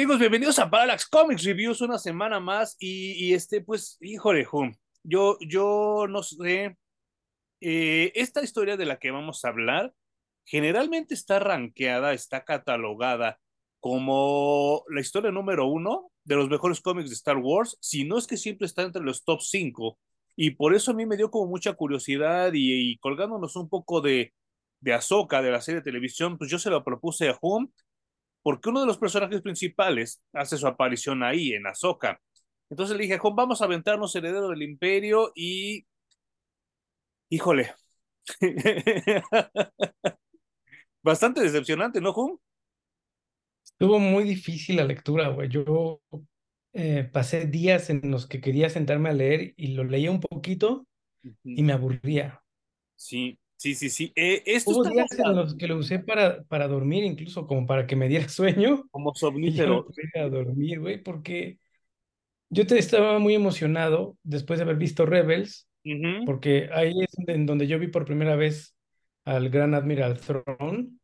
Amigos, bienvenidos a Parallax Comics Reviews una semana más y, y este, pues, híjole, Hum, yo, yo no sé, eh, esta historia de la que vamos a hablar generalmente está rankeada, está catalogada como la historia número uno de los mejores cómics de Star Wars, si no es que siempre está entre los top cinco, y por eso a mí me dio como mucha curiosidad y, y colgándonos un poco de, de Ahsoka, de la serie de televisión, pues yo se lo propuse a Hum porque uno de los personajes principales hace su aparición ahí, en Ahsoka. Entonces le dije, Juan, vamos a aventarnos Heredero del Imperio y... Híjole. Bastante decepcionante, ¿no, Juan? Estuvo muy difícil la lectura, güey. Yo eh, pasé días en los que quería sentarme a leer y lo leía un poquito y me aburría. Sí, Sí, sí, sí. Eh, esto Hubo días en los que lo usé para, para dormir, incluso como para que me diera sueño. Como somnífero. pudiera dormir, güey, porque yo te estaba muy emocionado después de haber visto Rebels, porque ahí es en donde yo vi por primera vez al Gran Admiral Thrawn.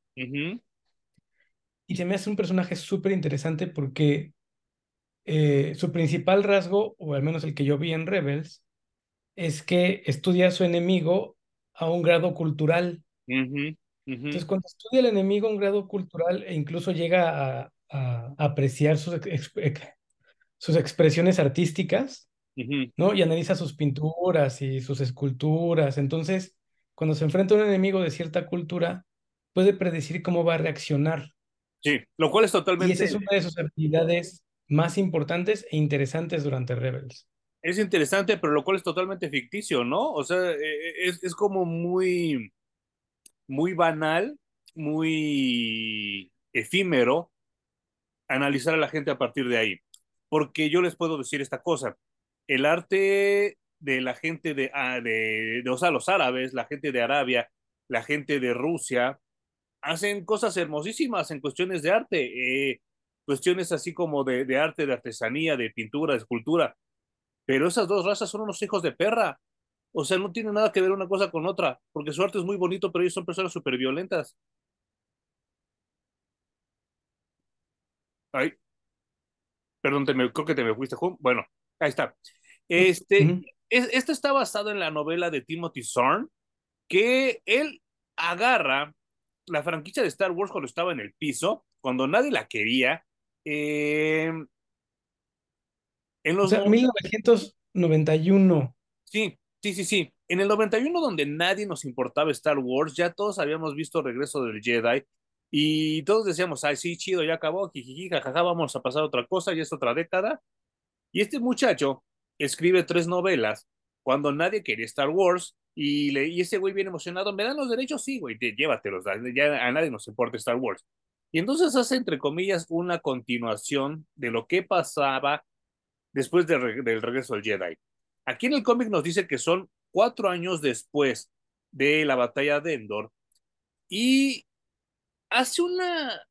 Y se me hace un personaje súper interesante porque eh, su principal rasgo, o al menos el que yo vi en Rebels, es que estudia a su enemigo a un grado cultural. Entonces, cuando estudia el enemigo a un grado cultural e incluso llega a, a apreciar sus, ex- ex- sus expresiones artísticas. ¿no? Y analiza sus pinturas y sus esculturas. Entonces, cuando se enfrenta a un enemigo de cierta cultura, puede predecir cómo va a reaccionar. Sí, lo cual es Y esa es totalmente, una de sus habilidades más importantes e interesantes durante Rebels. Es interesante, pero lo cual es totalmente ficticio, ¿no? O sea, eh, eh, es, es como muy, muy banal, muy efímero analizar a la gente a partir de ahí. Porque yo les puedo decir esta cosa, el arte de la gente de, ah, de, de, o sea, los árabes, la gente de Arabia, la gente de Rusia, hacen cosas hermosísimas en cuestiones de arte, eh, cuestiones así como de, de, arte, de artesanía, de pintura, de escultura, pero esas dos razas son unos hijos de perra. O sea, no tiene nada que ver una cosa con otra, porque su arte es muy bonito, pero ellos son personas súper violentas. Ay, perdón, te me, creo que te me fuiste, Juan. Bueno, ahí está. Este, es, esto está basado en la novela de Timothy Zorn, que él agarra la franquicia de Star Wars cuando estaba en el piso, cuando nadie la quería. Eh, en O los sea, 1991. sí, sí, sí, sí. En el 91, donde nadie nos importaba Star Wars, ya todos habíamos visto Regreso del Jedi y todos decíamos, ay, sí, chido, ya acabó, jijiji, jajaja, vamos a pasar a otra cosa, ya es otra década. Y este muchacho escribe tres novelas cuando nadie quería Star Wars y, le, y ese güey bien emocionado, ¿me dan los derechos? Sí, güey, te, llévatelos, ya a nadie nos importa Star Wars. Y entonces hace, entre comillas, una continuación de lo que pasaba después del regreso del Jedi. Aquí en el cómic nos dice que son cuatro años después de la batalla de Endor y hace una...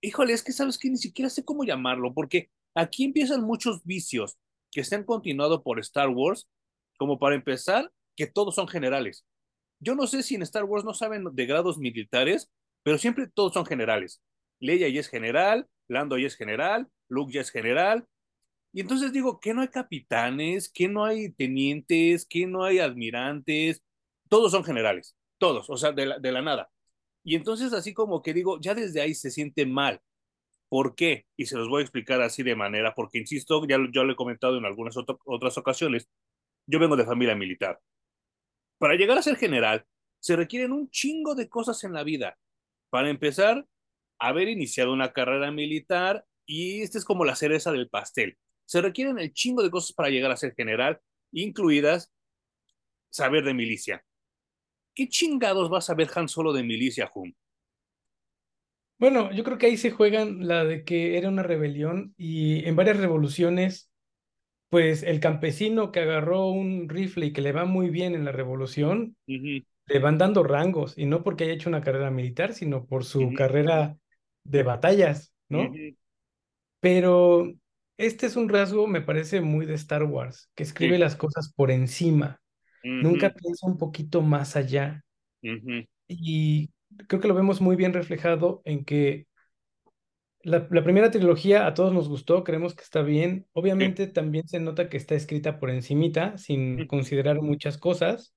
Híjole, es que sabes que ni siquiera sé cómo llamarlo, porque aquí empiezan muchos vicios que se han continuado por Star Wars, como para empezar, que todos son generales. Yo no sé si en Star Wars no saben de grados militares, pero siempre todos son generales. Leia ya es general, Lando ya es general, Luke ya es general. Y entonces digo, que no hay capitanes, que no hay tenientes, que no hay admirantes, todos son generales, todos, o sea, de la, de la nada. Y entonces así como que digo, ya desde ahí se siente mal. ¿Por qué? Y se los voy a explicar así de manera, porque insisto, ya yo lo he comentado en algunas otras ocasiones, yo vengo de familia militar. Para llegar a ser general, se requieren un chingo de cosas en la vida. Para empezar, haber iniciado una carrera militar y esta es como la cereza del pastel. Se requieren el chingo de cosas para llegar a ser general, incluidas saber de milicia. ¿Qué chingados vas a ver Han Solo de milicia, Hum? Bueno, yo creo que ahí se juegan la de que era una rebelión y en varias revoluciones, pues el campesino que agarró un rifle y que le va muy bien en la revolución, Uh -huh, le van dando rangos y no porque haya hecho una carrera militar, sino por uh su -huh, carrera de batallas, uh ¿no? -huh. Pero este es un rasgo, me parece, muy de Star Wars, que escribe Sí. las cosas por encima, Uh nunca piensa un poquito más allá. uh -huh. Y creo que lo vemos muy bien reflejado en que la, la primera trilogía a todos nos gustó, creemos que está bien. Obviamente también se nota que está escrita por encimita, sin considerar muchas cosas.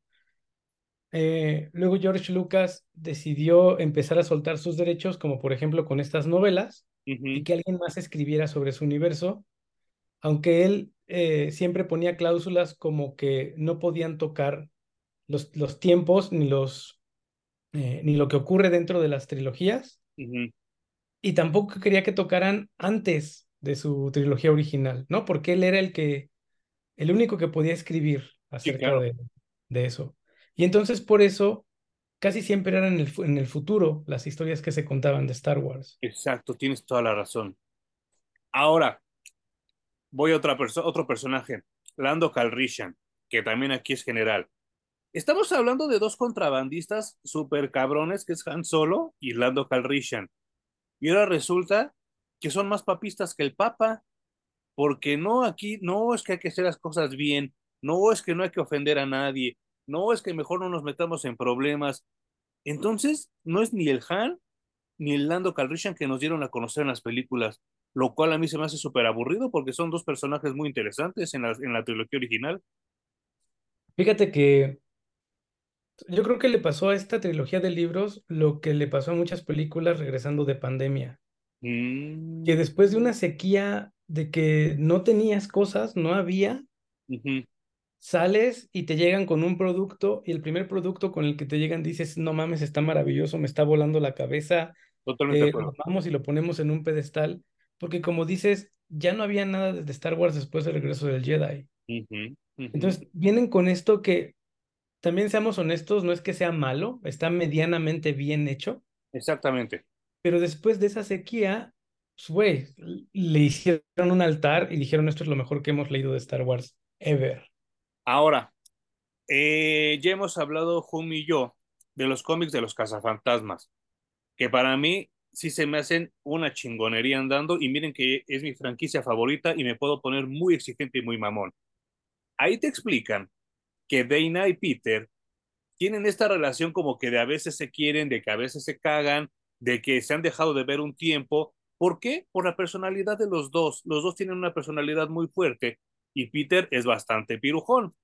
Eh, luego George Lucas decidió empezar a soltar sus derechos, como por ejemplo con estas novelas, y que alguien más escribiera sobre su universo, aunque él eh, siempre ponía cláusulas como que no podían tocar los, los tiempos ni, los, eh, ni lo que ocurre dentro de las trilogías, y tampoco quería que tocaran antes de su trilogía original, ¿no? Porque él era el que, el único que podía escribir acerca de, de eso. Y entonces por eso casi siempre eran en el, en el futuro las historias que se contaban de Star Wars. Exacto, tienes toda la razón. Ahora, voy a otra otro personaje, Lando Calrissian, que también aquí es general. Estamos hablando de dos contrabandistas super cabrones, que es Han Solo y Lando Calrissian. Y ahora resulta que son más papistas que el Papa, porque no aquí, no es que hay que hacer las cosas bien, no es que no hay que ofender a nadie, no, es que mejor no nos metamos en problemas. Entonces, no es ni el Han ni el Lando Calrissian que nos dieron a conocer en las películas, lo cual a mí se me hace súper aburrido porque son dos personajes muy interesantes en la, en la trilogía original. Fíjate que yo creo que le pasó a esta trilogía de libros lo que le pasó a muchas películas regresando de pandemia. Mm. Que después de una sequía de que no tenías cosas, no había, sales y te llegan con un producto y el primer producto con el que te llegan dices, no mames, está maravilloso, me está volando la cabeza, Totalmente eh, lo vamos y lo ponemos en un pedestal, porque como dices, ya no había nada de Star Wars después del regreso del Jedi. Entonces vienen con esto que también seamos honestos, no es que sea malo, está medianamente bien hecho. Exactamente. Pero después de esa sequía, pues, güey, le hicieron un altar y dijeron, esto es lo mejor que hemos leído de Star Wars ever. Ahora, eh, ya hemos hablado, Jun y yo, de los cómics de los cazafantasmas, que para mí sí se me hacen una chingonería andando y miren que es mi franquicia favorita y me puedo poner muy exigente y muy mamón. Ahí te explican que Dana y Peter tienen esta relación como que de a veces se quieren, de que a veces se cagan, de que se han dejado de ver un tiempo. ¿Por qué? Por la personalidad de los dos. Los dos tienen una personalidad muy fuerte y Peter es bastante pirujón.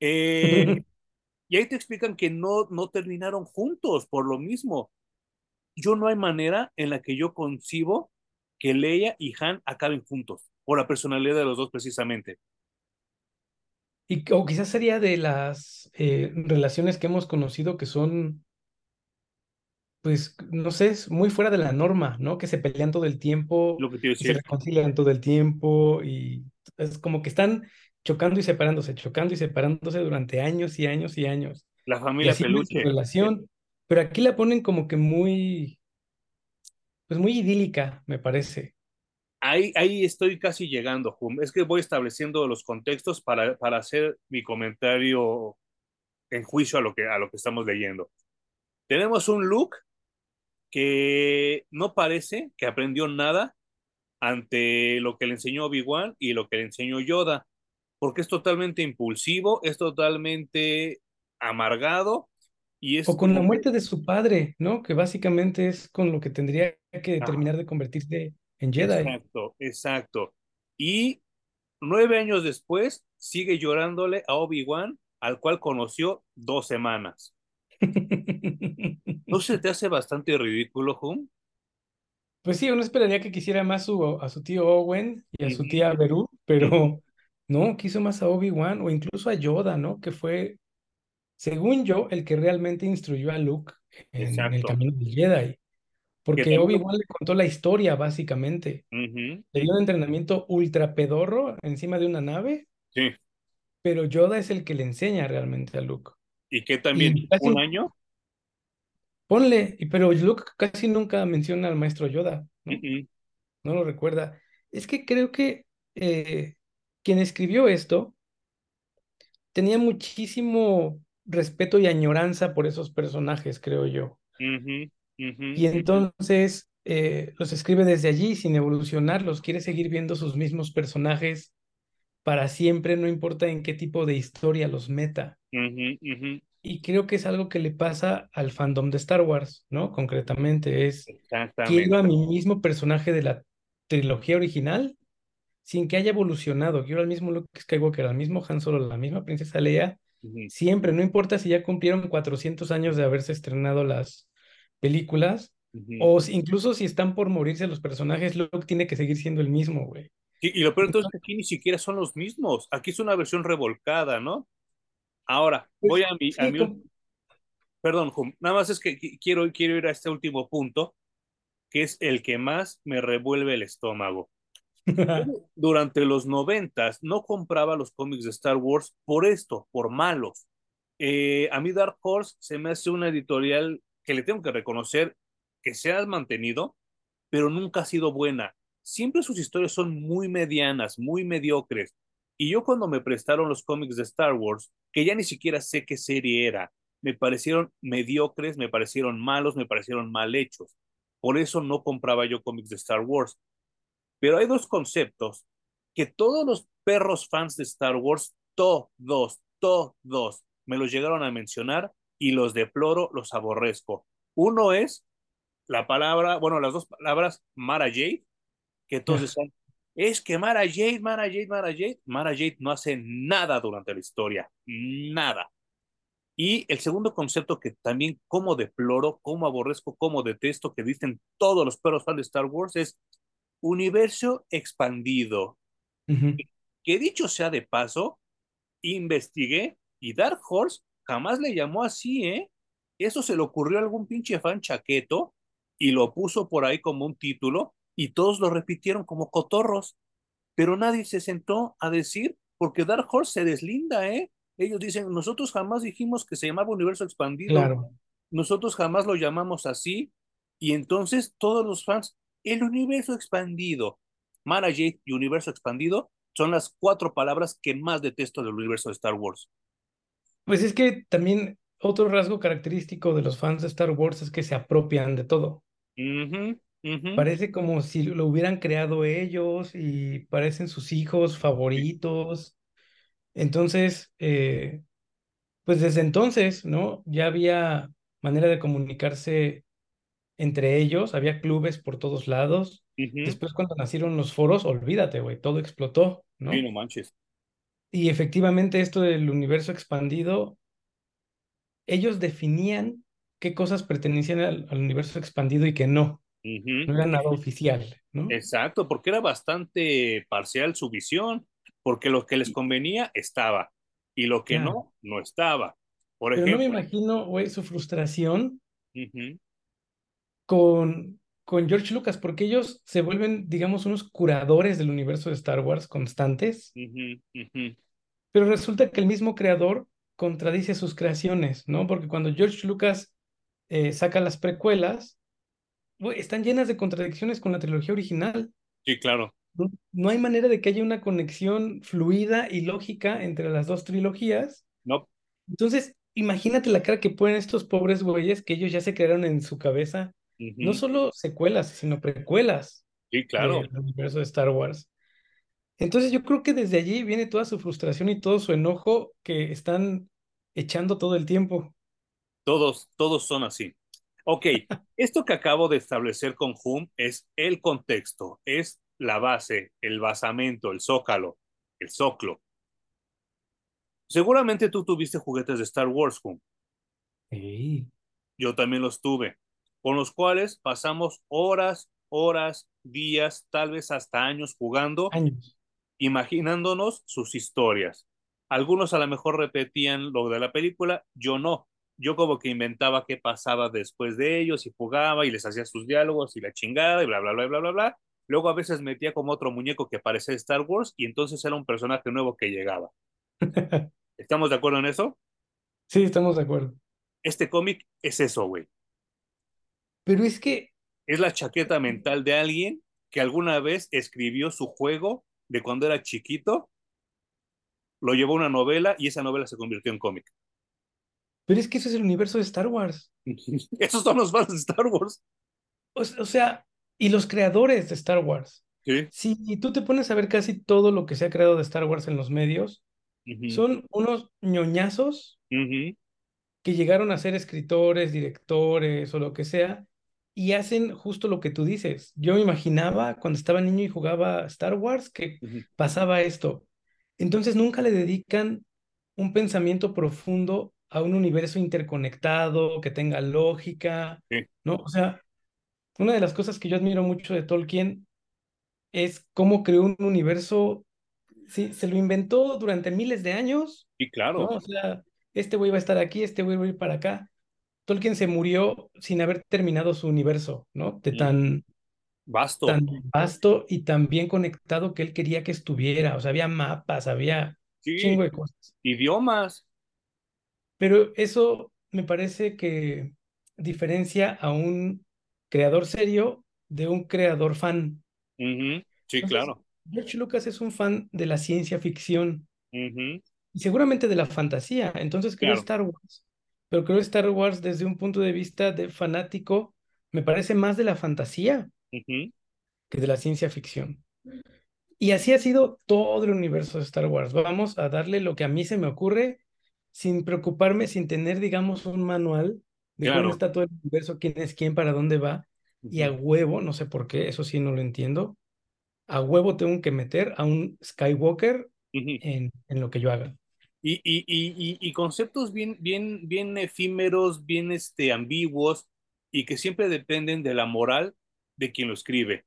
Eh, y ahí te explican que no, no terminaron juntos por lo mismo. Yo no hay manera en la que yo concibo que Leia y Han acaben juntos, por la personalidad de los dos precisamente. Y, o quizás sería de las eh, relaciones que hemos conocido que son, pues, no sé, muy fuera de la norma, ¿no? Que se pelean todo el tiempo, Lo que te se reconcilian todo el tiempo y es como que están chocando y separándose, chocando y separándose durante años y años y años. La familia peluche. Relación, pero aquí la ponen como que muy, pues muy idílica, me parece. Ahí, ahí estoy casi llegando, Es que voy estableciendo los contextos para, para hacer mi comentario en juicio a lo, que, a lo que estamos leyendo. Tenemos un look que no parece que aprendió nada ante lo que le enseñó Obi-Wan y lo que le enseñó Yoda, porque es totalmente impulsivo, es totalmente amargado y es... O con la muerte de su padre, ¿no? Que básicamente es con lo que tendría que terminar de convertirse en Jedi. Exacto, exacto. Y nueve años después sigue llorándole a Obi-Wan, al cual conoció dos semanas. ¿No se te hace bastante ridículo, Hum? Pues sí, uno esperaría que quisiera más a su tío Owen y a su tía Beru, pero no, quiso más a Obi-Wan o incluso a Yoda, ¿no? Que fue, según yo, el que realmente instruyó a Luke en, el camino del Jedi. Porque Obi-Wan le contó la historia, básicamente. Le dio un entrenamiento ultra pedorro encima de una nave. Sí. Pero Yoda es el que le enseña realmente a Luke. ¿Y qué también? ¿Un año? Ponle, pero Luke casi nunca menciona al maestro Yoda, ¿no? No lo recuerda. Es que creo que eh, quien escribió esto tenía muchísimo respeto y añoranza por esos personajes, creo yo. y entonces eh, los escribe desde allí sin evolucionarlos, quiere seguir viendo sus mismos personajes para siempre, no importa en qué tipo de historia los meta. Y y creo que es algo que le pasa al fandom de Star Wars, ¿no? Concretamente es, quiero a mi mismo personaje de la trilogía original sin que haya evolucionado. Quiero al mismo Luke Skywalker, al mismo Han Solo, la misma princesa Leia, siempre, no importa si ya cumplieron 400 años de haberse estrenado las películas, o incluso si están por morirse los personajes, Luke tiene que seguir siendo el mismo, güey. Y, lo peor es que aquí ni siquiera son los mismos. Aquí es una versión revolcada, ¿no? Ahora, pues, voy a mi... Perdón, nada más es que quiero, quiero ir a este último punto, que es el que más me revuelve el estómago. Durante los noventas no compraba los cómics de Star Wars por esto, por malos. Eh, a mí Dark Horse se me hace una editorial que le tengo que reconocer que se ha mantenido, pero nunca ha sido buena. Siempre sus historias son muy medianas, muy mediocres. Y yo cuando me prestaron los cómics de Star Wars, que ya ni siquiera sé qué serie era, me parecieron mediocres, me parecieron malos, me parecieron mal hechos. Por eso no compraba yo cómics de Star Wars. Pero hay dos conceptos que todos los perros fans de Star Wars, todos, todos, me los llegaron a mencionar y los deploro, los aborrezco. Uno es la palabra, bueno, las dos palabras Mara Jade, que todos decían, es que Mara Jade, Mara Jade, Mara Jade, Mara Jade no hace nada durante la historia, nada. Y el segundo concepto que también como deploro, como aborrezco, como detesto, que dicen todos los perros fans de Star Wars es universo expandido. Que dicho sea de paso, investigué y Dark Horse jamás le llamó así, ¿eh? Eso se le ocurrió a algún pinche fan chaqueto y lo puso por ahí como un título y todos lo repitieron como cotorros, pero nadie se sentó a decir, porque Dark Horse se deslinda, ¿eh? Ellos dicen, nosotros jamás dijimos que se llamaba universo expandido, claro. nosotros jamás lo llamamos así, y entonces todos los fans, el universo expandido, Mara Jade y universo expandido son las cuatro palabras que más detesto del universo de Star Wars. Pues es que también otro rasgo característico de los fans de Star Wars es que se apropian de todo. Parece como si lo hubieran creado ellos y parecen sus hijos favoritos. Entonces, eh, pues desde entonces, ¿no? Ya había manera de comunicarse entre ellos, había clubes por todos lados. Después cuando nacieron los foros, olvídate, güey, todo explotó, ¿no? Sí, no manches. Y efectivamente esto del universo expandido ellos definían qué cosas pertenecían al, universo expandido y que no. No era nada oficial, ¿no? Exacto, porque era bastante parcial su visión, porque lo que les convenía estaba y lo que no, no estaba. Por Pero ejemplo, no me imagino, güey, su frustración con, con George Lucas, porque ellos se vuelven, digamos, unos curadores del universo de Star Wars constantes. Pero resulta que el mismo creador contradice sus creaciones, ¿no? Porque cuando George Lucas eh, saca las precuelas, están llenas de contradicciones con la trilogía original. Sí, claro. No, hay manera de que haya una conexión fluida y lógica entre las dos trilogías. No. Entonces, imagínate la cara que ponen estos pobres güeyes que ellos ya se crearon en su cabeza, no solo secuelas, sino precuelas. Sí, claro. Del universo de Star Wars. Entonces yo creo que desde allí viene toda su frustración y todo su enojo que están echando todo el tiempo. Todos, todos son así. Ok, esto que acabo de establecer con Hum es el contexto, es la base, el basamento, el zócalo, el zoclo. Seguramente tú tuviste juguetes de Star Wars, Hum. Sí. Yo también los tuve, con los cuales pasamos horas, horas, días, tal vez hasta años jugando. Años imaginándonos sus historias. Algunos a lo mejor repetían lo de la película, yo no. Yo como que inventaba qué pasaba después de ellos y jugaba y les hacía sus diálogos y la chingada y bla, bla, bla, bla, bla, bla. Luego a veces metía como otro muñeco que parecía Star Wars y entonces era un personaje nuevo que llegaba. ¿Estamos de acuerdo en eso? Sí, estamos de acuerdo. Este cómic es eso, güey. Pero es que... Es la chaqueta mental de alguien que alguna vez escribió su juego de cuando era chiquito, lo llevó a una novela y esa novela se convirtió en cómic. Pero es que eso es el universo de Star Wars. Esos son los fans de Star Wars. O, sea, y los creadores de Star Wars. Sí. Si tú te pones a ver casi todo lo que se ha creado de Star Wars en los medios, son unos ñoñazos que llegaron a ser escritores, directores o lo que sea, y hacen justo lo que tú dices. Yo me imaginaba cuando estaba niño y jugaba Star Wars que pasaba esto. Entonces nunca le dedican un pensamiento profundo a un universo interconectado, que tenga lógica, ¿no? O sea, una de las cosas que yo admiro mucho de Tolkien es cómo creó un universo, sí, se lo inventó durante miles de años. Y claro. O sea, este güey va a estar aquí, este güey va a ir para acá. Tolkien se murió sin haber terminado su universo, ¿no? De tan vasto. Tan vasto y tan bien conectado que él quería que estuviera. O sea, había mapas, había chingo de cosas. Idiomas. Pero eso me parece que diferencia a un creador serio de un creador fan. Sí, claro. George Lucas es un fan de la ciencia ficción y seguramente de la fantasía. Entonces creo Star Wars, pero creo Star Wars desde un punto de vista de fanático, me parece más de la fantasía que de la ciencia ficción. Y así ha sido todo el universo de Star Wars. Vamos a darle lo que a mí se me ocurre sin preocuparme, sin tener, digamos, un manual de cómo está todo el universo, quién es quién, para dónde va. Y a huevo, no sé por qué, eso sí no lo entiendo, a huevo tengo que meter a un Skywalker en, en, lo que yo haga. Y, y, y, y, conceptos bien, bien, bien efímeros, bien este, ambiguos y que siempre dependen de la moral de quien lo escribe.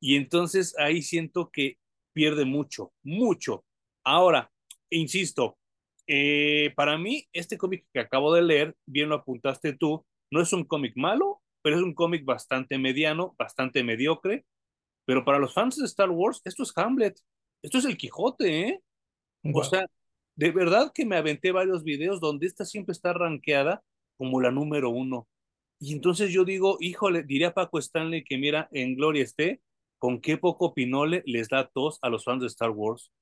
Y entonces ahí siento que pierde mucho, mucho. Ahora, insisto, eh, para mí, este cómic que acabo de leer, bien lo apuntaste tú, no es un cómic malo, pero es un cómic bastante mediano, bastante mediocre. Pero para los fans de Star Wars, esto es Hamlet, esto es el Quijote, ¿eh? O sea, de verdad que me aventé varios videos donde esta siempre está rankeada como la número uno. Y entonces yo digo, híjole, diría Paco Stanley que mira, en Gloria esté, con qué poco pinole les da tos a los fans de Star Wars.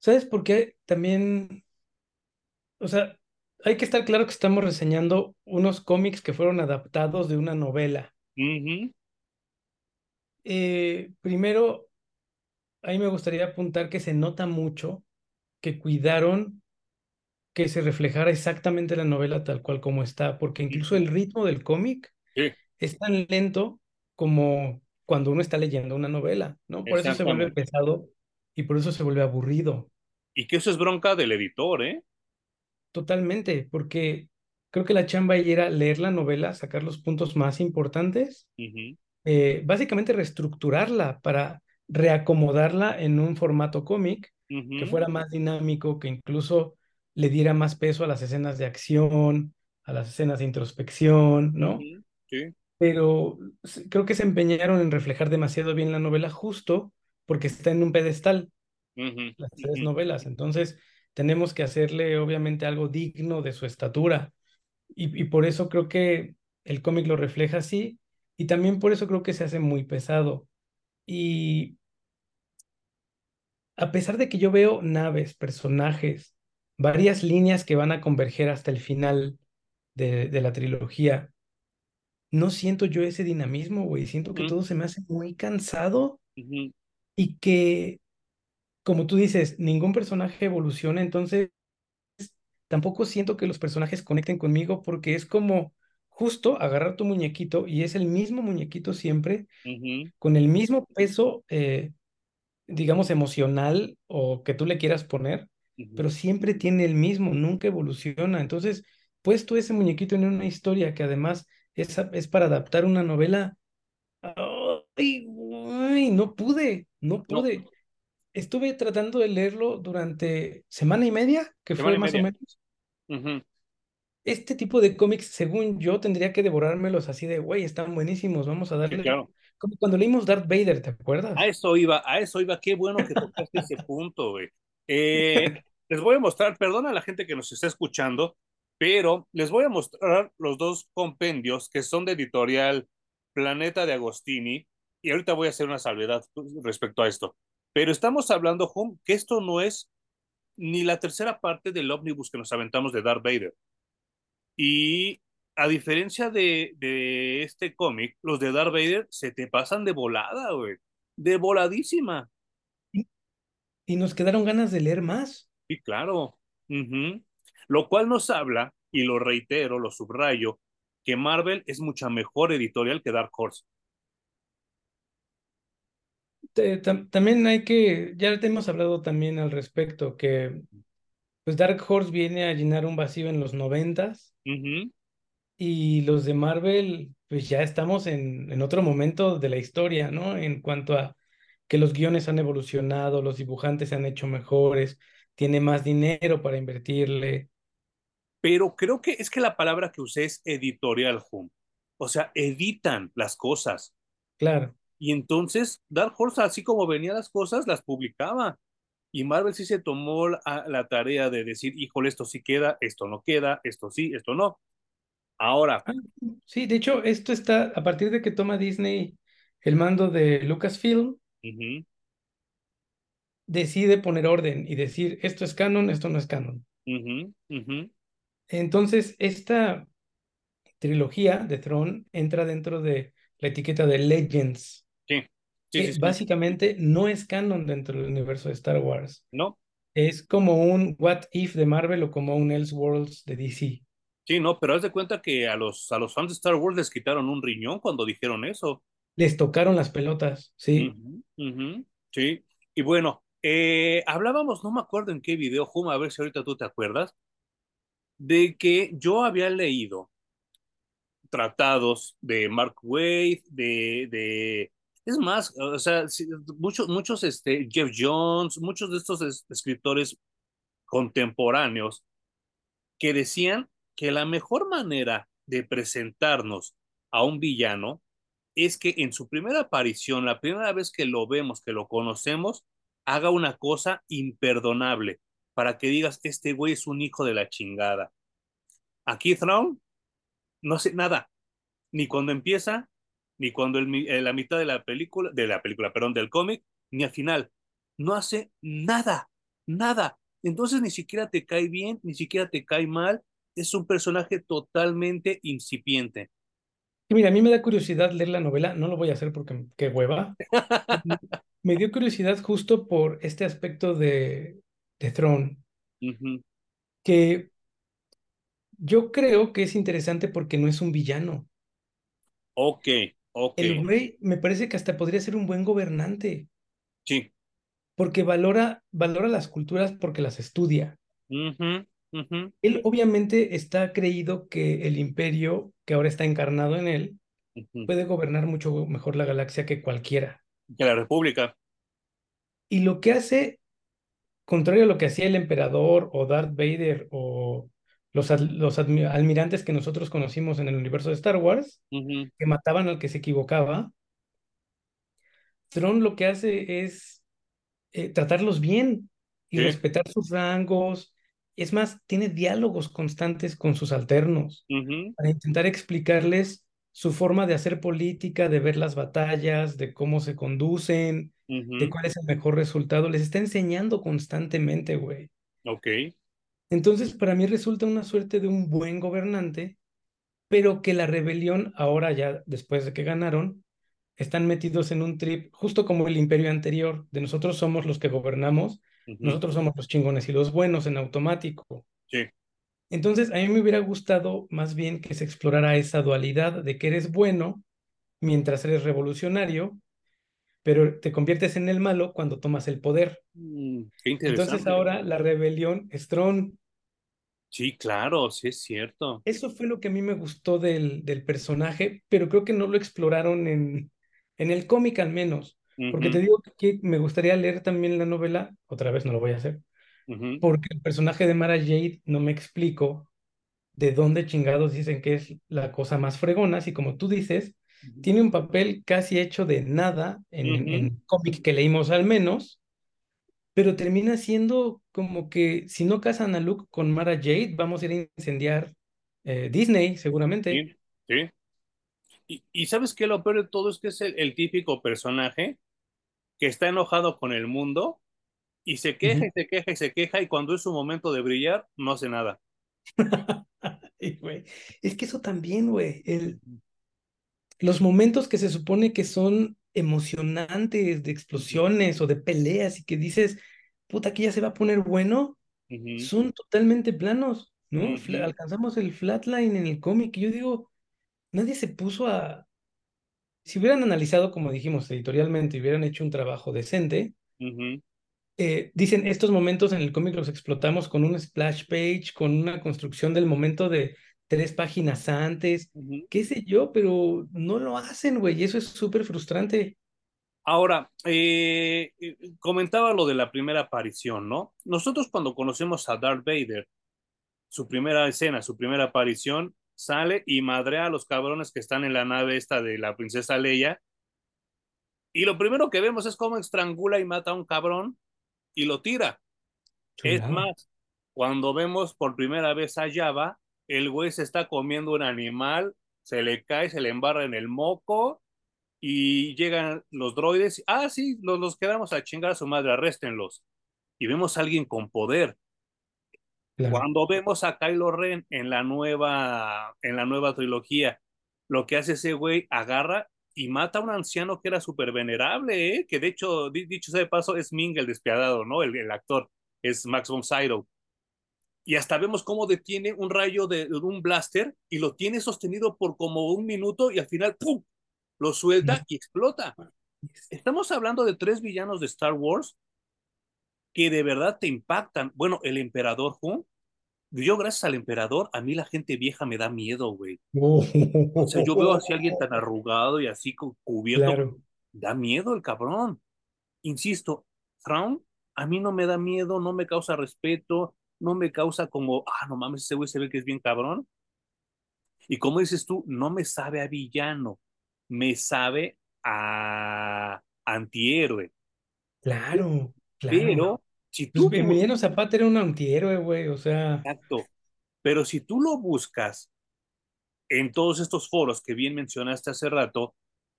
¿Sabes por qué? También o sea, hay que estar claro que estamos reseñando unos cómics que fueron adaptados de una novela. Eh, primero, ahí me gustaría apuntar que se nota mucho que cuidaron que se reflejara exactamente la novela tal cual como está, porque incluso el ritmo del cómic es tan lento como cuando uno está leyendo una novela, ¿no? Por eso se vuelve pesado y por eso se vuelve aburrido. Y que eso es bronca del editor, ¿eh? Totalmente, porque creo que la chamba ahí era leer la novela, sacar los puntos más importantes, eh, básicamente reestructurarla para reacomodarla en un formato cómic que fuera más dinámico, que incluso le diera más peso a las escenas de acción, a las escenas de introspección, ¿no? Sí. Pero creo que se empeñaron en reflejar demasiado bien la novela justo porque está en un pedestal, las tres novelas. Entonces, tenemos que hacerle obviamente algo digno de su estatura. Y, por eso creo que el cómic lo refleja así. Y también por eso creo que se hace muy pesado. Y a pesar de que yo veo naves, personajes, varias líneas que van a converger hasta el final de, de la trilogía, no siento yo ese dinamismo, güey. Siento que todo se me hace muy cansado y que como tú dices, ningún personaje evoluciona, entonces tampoco siento que los personajes conecten conmigo porque es como justo agarrar tu muñequito y es el mismo muñequito siempre, con el mismo peso, eh, digamos, emocional o que tú le quieras poner, pero siempre tiene el mismo, nunca evoluciona. Entonces, puesto ese muñequito en una historia que además es, es para adaptar una novela, ay, no pude, no pude. Estuve tratando de leerlo durante semana y media, que fue más o menos. Este tipo de cómics, según yo, tendría que devorármelos así de, güey, están buenísimos, vamos a darle. Como cuando leímos Darth Vader, ¿te acuerdas? A eso iba, a eso iba, qué bueno que tocaste ese punto, güey. Eh, les voy a mostrar, perdona a la gente que nos está escuchando, pero les voy a mostrar los dos compendios que son de editorial Planeta de Agostini, y ahorita voy a hacer una salvedad respecto a esto. Pero estamos hablando, Home, que esto no es ni la tercera parte del ómnibus que nos aventamos de Darth Vader. Y a diferencia de, de este cómic, los de Darth Vader se te pasan de volada, güey. De voladísima. Y nos quedaron ganas de leer más. Sí, claro. Lo cual nos habla y lo reitero, lo subrayo, que Marvel es mucha mejor editorial que Dark Horse. también hay que, ya te hemos hablado también al respecto, que pues Dark Horse viene a llenar un vacío en los noventas y los de Marvel, pues ya estamos en, en otro momento de la historia, ¿no? En cuanto a que los guiones han evolucionado, los dibujantes se han hecho mejores, tiene más dinero para invertirle. Pero creo que es que la palabra que usé es editorial, Hum. O sea, editan las cosas. Claro. Y entonces Dark Horse, así como venían las cosas, las publicaba. Y Marvel sí se tomó la, la, tarea de decir, híjole, esto sí queda, esto no queda, esto sí, esto no. Ahora. Ah, sí, de hecho, esto está a partir de que toma Disney el mando de Lucasfilm, decide poner orden y decir, esto es canon, esto no es canon. Entonces, esta trilogía de Throne entra dentro de la etiqueta de Legends. Sí. Sí, que sí, sí. básicamente no es canon dentro del universo de Star Wars. No. Es como un What If de Marvel o como un Elseworlds de DC. Sí, no, pero haz de cuenta que a los, a los fans de Star Wars les quitaron un riñón cuando dijeron eso. Les tocaron las pelotas, sí. Uh -huh, sí, y bueno, eh, hablábamos, no me acuerdo en qué video, Juma, a ver si ahorita tú te acuerdas, de que yo había leído tratados de Mark Wade, de, de es más, o sea, muchos, muchos, este, Jeff Jones, muchos de estos es, escritores contemporáneos que decían que la mejor manera de presentarnos a un villano es que en su primera aparición, la primera vez que lo vemos, que lo conocemos, haga una cosa imperdonable para que digas, este güey es un hijo de la chingada. Aquí Thrawn no hace nada, ni cuando empieza, ni cuando el, en la mitad de la película, de la película, perdón, del cómic, ni al final. No hace nada, nada. Entonces ni siquiera te cae bien, ni siquiera te cae mal. Es un personaje totalmente incipiente. Y mira, a mí me da curiosidad leer la novela, no lo voy a hacer porque qué hueva. me dio curiosidad justo por este aspecto de, de Throne, uh -huh. que yo creo que es interesante porque no es un villano. Ok, El güey me parece que hasta podría ser un buen gobernante. Sí. Porque valora, valora las culturas porque las estudia. Uh -huh, uh -huh. Él obviamente está creído que el imperio que ahora está encarnado en él uh -huh. puede gobernar mucho mejor la galaxia que cualquiera. Que la República. Y lo que hace, contrario a lo que hacía el emperador o Darth Vader o los, los almirantes que nosotros conocimos en el universo de Star Wars, uh -huh. que mataban al que se equivocaba, Tron lo que hace es eh, tratarlos bien y Sí. respetar sus rangos. Es más, tiene diálogos constantes con sus alternos Uh -huh. para intentar explicarles su forma de hacer política, de ver las batallas, de cómo se conducen, Uh de cuál es el mejor resultado. Les está enseñando constantemente, güey. Ok. Entonces, para mí resulta una suerte de un buen gobernante, pero que la rebelión, ahora ya después de que ganaron, están metidos en un trip, justo como el imperio anterior, de nosotros somos los que gobernamos, Uh -huh. nosotros somos los chingones y los buenos en automático. Sí. Entonces, a mí me hubiera gustado más bien que se explorara esa dualidad de que eres bueno mientras eres revolucionario, pero te conviertes en el malo cuando tomas el poder. Mm, qué interesante. Entonces ahora la rebelión es Tron. Sí, claro, sí es cierto. Eso fue lo que a mí me gustó del, del personaje, pero creo que no lo exploraron en, en el cómic al menos. Uh -huh. Porque te digo que me gustaría leer también la novela, otra vez no lo voy a hacer, Uh -huh. porque el personaje de Mara Jade no me explico de dónde chingados dicen que es la cosa más fregona, así como tú dices. Tiene un papel casi hecho de nada en, Uh en, -huh. en cómic que leímos al menos, pero termina siendo como que si no casan a Luke con Mara Jade, vamos a ir a incendiar eh, Disney, seguramente. Sí, sí. Y, y, ¿sabes qué? Lo peor de todo es que es el, el, típico personaje que está enojado con el mundo y se queja uh -huh. y se queja y se queja y cuando es su momento de brillar, no hace nada. es que eso también, güey, el... los momentos que se supone que son emocionantes de explosiones o de peleas y que dices, puta, que ya se va a poner bueno, uh -huh. son totalmente planos. ¿no? Alcanzamos el flatline en el cómic. Y yo digo, nadie se puso a... Si hubieran analizado, como dijimos, editorialmente, y hubieran hecho un trabajo decente, eh, dicen, estos momentos en el cómic los explotamos con un splash page, con una construcción del momento de tres páginas antes, qué sé yo, pero no lo hacen, güey, y eso es súper frustrante. Ahora, eh, eh, comentaba lo de la primera aparición, ¿no? Nosotros cuando conocemos a Darth Vader, su primera escena, su primera aparición, sale y madrea a los cabrones que están en la nave esta de la princesa Leia. Y lo primero que vemos es cómo estrangula y mata a un cabrón y lo tira. Es más, cuando vemos por primera vez a Java, el güey se está comiendo un animal, se le cae, se le embarra en el moco y llegan los droides. Ah, sí, los, los quedamos a chingar a su madre, arréstenlos. Y vemos a alguien con poder. Claro, Cuando vemos a Kylo Ren en la nueva, en la nueva trilogía, lo que hace ese güey, agarra y mata a un anciano que era súper venerable, ¿eh? que de hecho, dicho sea de paso, es Ming el despiadado, ¿no? El, el actor, es Max von Sydow. Y hasta vemos cómo detiene un rayo de, de, un blaster y lo tiene sostenido por como un minuto y al final, ¡pum!, lo suelta y explota. Estamos hablando de tres villanos de Star Wars que de verdad te impactan. Bueno, el emperador Hu, yo gracias al emperador, a mí la gente vieja me da miedo, güey. O sea, yo veo así a alguien tan arrugado y así cubierto, claro, da miedo el cabrón. Insisto, Thrawn a mí no me da miedo, no me causa respeto, no me causa como, ah, no mames, ese güey se ve que es bien cabrón. Y como dices tú, no me sabe a villano, me sabe a antihéroe. claro, claro. Pero si Pues tú Emiliano buscas, Zapata era un antihéroe, güey, o sea, exacto, pero si tú lo buscas en todos estos foros que bien mencionaste hace rato,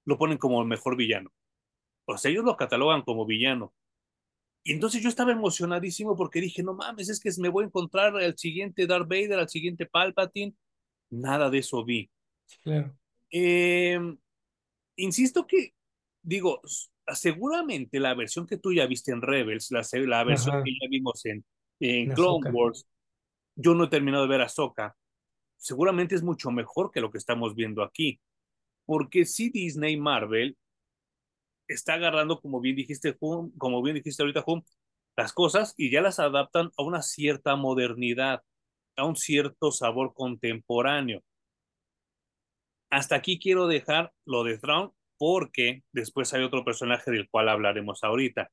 lo ponen como el mejor villano. O sea, ellos lo catalogan como villano. Y entonces yo estaba emocionadísimo porque dije, no mames, es que me voy a encontrar al siguiente Darth Vader, al siguiente Palpatine. Nada de eso vi. claro. Eh, insisto que, digo, seguramente la versión que tú ya viste en Rebels, la, la versión Ajá, que ya vimos en, en Clone. Wars, yo no he terminado de ver a Ahsoka, seguramente es mucho mejor que lo que estamos viendo aquí. Porque si Disney Marvel está agarrando, como bien dijiste, como bien dijiste ahorita, las cosas y ya las adaptan a una cierta modernidad, a un cierto sabor contemporáneo. Hasta aquí quiero dejar lo de Thrawn porque después hay otro personaje del cual hablaremos ahorita.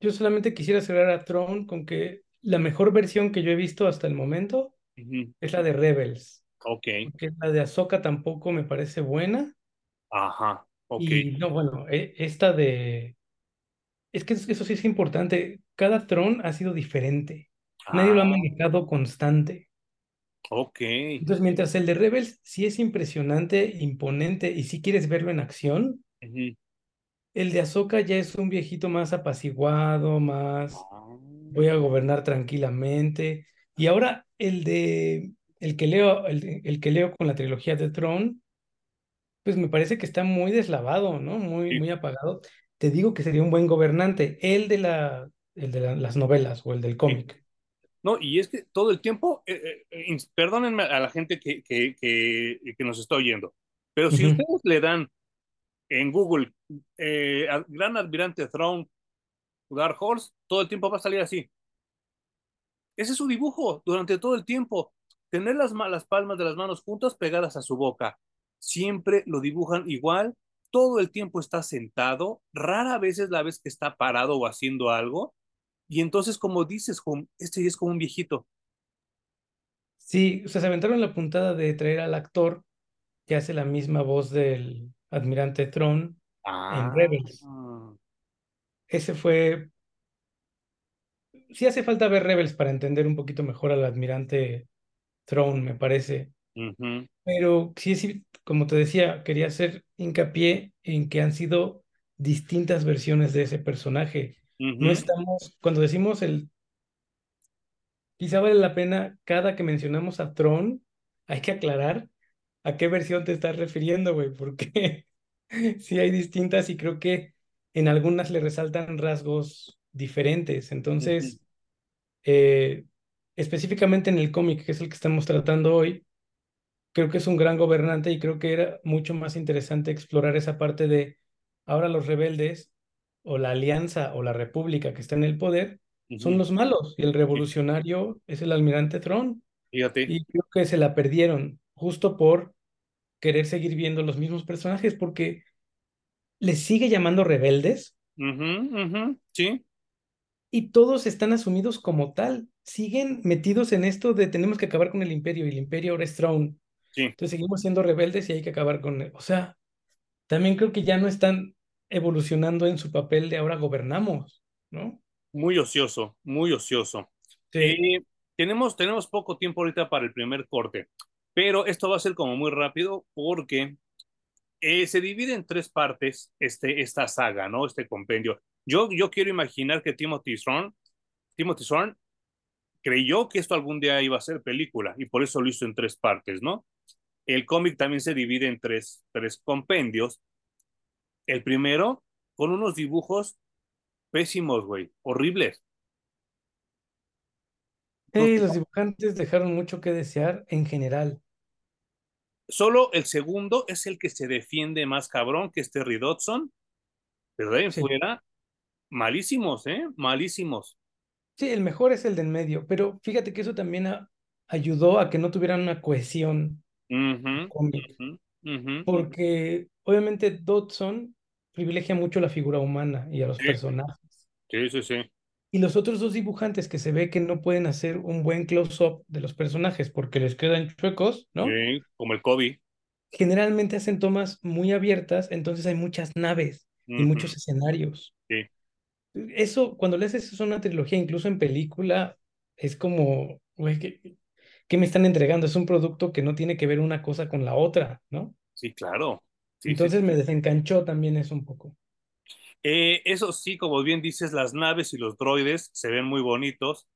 Yo solamente quisiera cerrar a Throne con que la mejor versión que yo he visto hasta el momento Uh -huh. es la de Rebels, Ok, porque la de Ahsoka tampoco me parece buena. ajá, ok. Y no, bueno, e- esta de... Es que eso sí es importante. Cada Throne ha sido diferente. Nadie lo ha Ah, manejado constante. ok. Entonces, mientras el de Rebels sí es impresionante, imponente, y si quieres verlo en acción, Uh -huh. el de Ahsoka ya es un viejito más apaciguado, más ah, voy a gobernar tranquilamente. Y ahora el de el que leo, el, el que leo con la trilogía de Throne, pues me parece que está muy deslavado, ¿no? Muy, sí. muy apagado. Te digo que sería un buen gobernante, el de la, el de la- las novelas o el del sí. cómic. No, y es que todo el tiempo, eh, eh, perdónenme a la gente que, que, que, que nos está oyendo, pero si ustedes le dan en Google eh, Gran Admirante Throne Dark Horse, todo el tiempo va a salir así. Ese es su dibujo durante todo el tiempo. Tener las, las palmas de las manos juntas pegadas a su boca. Siempre lo dibujan igual. Todo el tiempo está sentado. Rara vez es la vez que está parado o haciendo algo. Y entonces, como dices, este es como un viejito. Sí, o sea, se aventaron la puntada de traer al actor que hace la misma voz del Admirante Throne en Ah, Rebels. Ese fue sí hace falta ver Rebels para entender un poquito mejor al Admirante Throne, me parece. Uh -huh, Pero sí, sí, como te decía, quería hacer hincapié en que han sido distintas versiones de ese personaje. uh No estamos, cuando decimos el, quizá vale la pena, cada que mencionamos a Throne, hay que aclarar a qué versión te estás refiriendo, güey, porque sí hay distintas y creo que en algunas le resaltan rasgos diferentes. Uh -huh. Entonces, eh, específicamente en el cómic, que es el que estamos tratando hoy, creo que es un gran gobernante y creo que era mucho más interesante explorar esa parte de ahora los rebeldes o la alianza o la república que está en el poder son los malos y el revolucionario es el almirante Throne. Fíjate. Y creo que se la perdieron justo por querer seguir viendo los mismos personajes porque les sigue llamando rebeldes. Sí. Y todos están asumidos como tal. Siguen metidos en esto de tenemos que acabar con el imperio y el imperio ahora es Throne. Sí. Entonces seguimos siendo rebeldes y hay que acabar con él. O sea, también creo que ya no están evolucionando en su papel de ahora gobernamos, ¿no? Muy ocioso, muy ocioso. Eh, tenemos, tenemos poco tiempo ahorita para el primer corte, pero esto va a ser como muy rápido porque eh, se divide en tres partes este, esta saga, ¿no? Este compendio. Yo, yo quiero imaginar que Timothy Thorne, Timothy Thorne creyó que esto algún día iba a ser película y por eso lo hizo en tres partes, ¿no? El cómic también se divide en tres, tres compendios. El primero, con unos dibujos pésimos, güey, horribles. Sí, los dibujantes dejaron mucho que desear en general. Solo el segundo es el que se defiende más cabrón, que es Terry Dodson. Pero de ahí fuera, malísimos, ¿eh? Malísimos. Sí, el mejor es el del medio, pero fíjate que eso también ayudó a que no tuvieran una cohesión Porque obviamente Dodson privilegia mucho la figura humana y a los personajes. Sí, sí, sí. Y los otros dos dibujantes que se ve que no pueden hacer un buen close-up de los personajes porque les quedan chuecos, ¿no? Sí, como el Kobe. Generalmente hacen tomas muy abiertas, entonces hay muchas naves y muchos escenarios. Sí. Eso, cuando le haces eso una trilogía, incluso en película, es como, güey, ¿qué, me están entregando? Es un producto que no tiene que ver una cosa con la otra, ¿no? Sí, claro. entonces me desencanchó también eso un poco. Eh, eso sí, como bien dices, las naves y los droides se ven muy bonitos,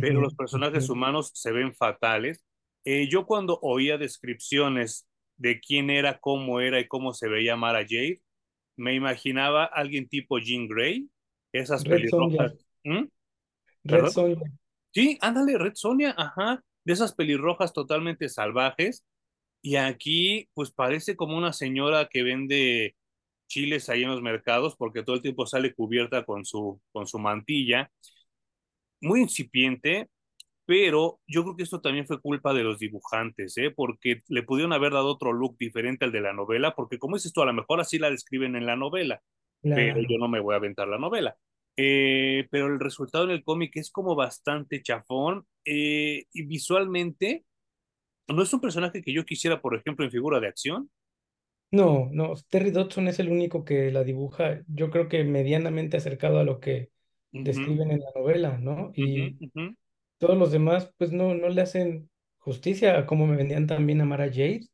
pero los personajes humanos se ven fatales. Eh, yo cuando oía descripciones de quién era, cómo era y cómo se veía Mara Jade, me imaginaba alguien tipo Jean Grey, esas pelirrojas. ¿Mm? Red Sonja. Sí, ándale, Red Sonia, ajá, de esas pelirrojas totalmente salvajes. Y aquí, pues parece como una señora que vende chiles ahí en los mercados porque todo el tiempo sale cubierta con su, con su mantilla. Muy incipiente, pero yo creo que esto también fue culpa de los dibujantes, ¿eh? porque le pudieron haber dado otro look diferente al de la novela, porque como dices tú, a lo mejor así la describen en la novela, pero yo no me voy a aventar la novela. Eh, pero el resultado en el cómic es como bastante chafón eh, y visualmente no es un personaje que yo quisiera, por ejemplo, en figura de acción. No, no, Terry Dodson es el único que la dibuja, yo creo que medianamente acercado a lo que describen en la novela, ¿no? Y todos los demás, pues no, no le hacen justicia a cómo me vendían también a Mara Jade.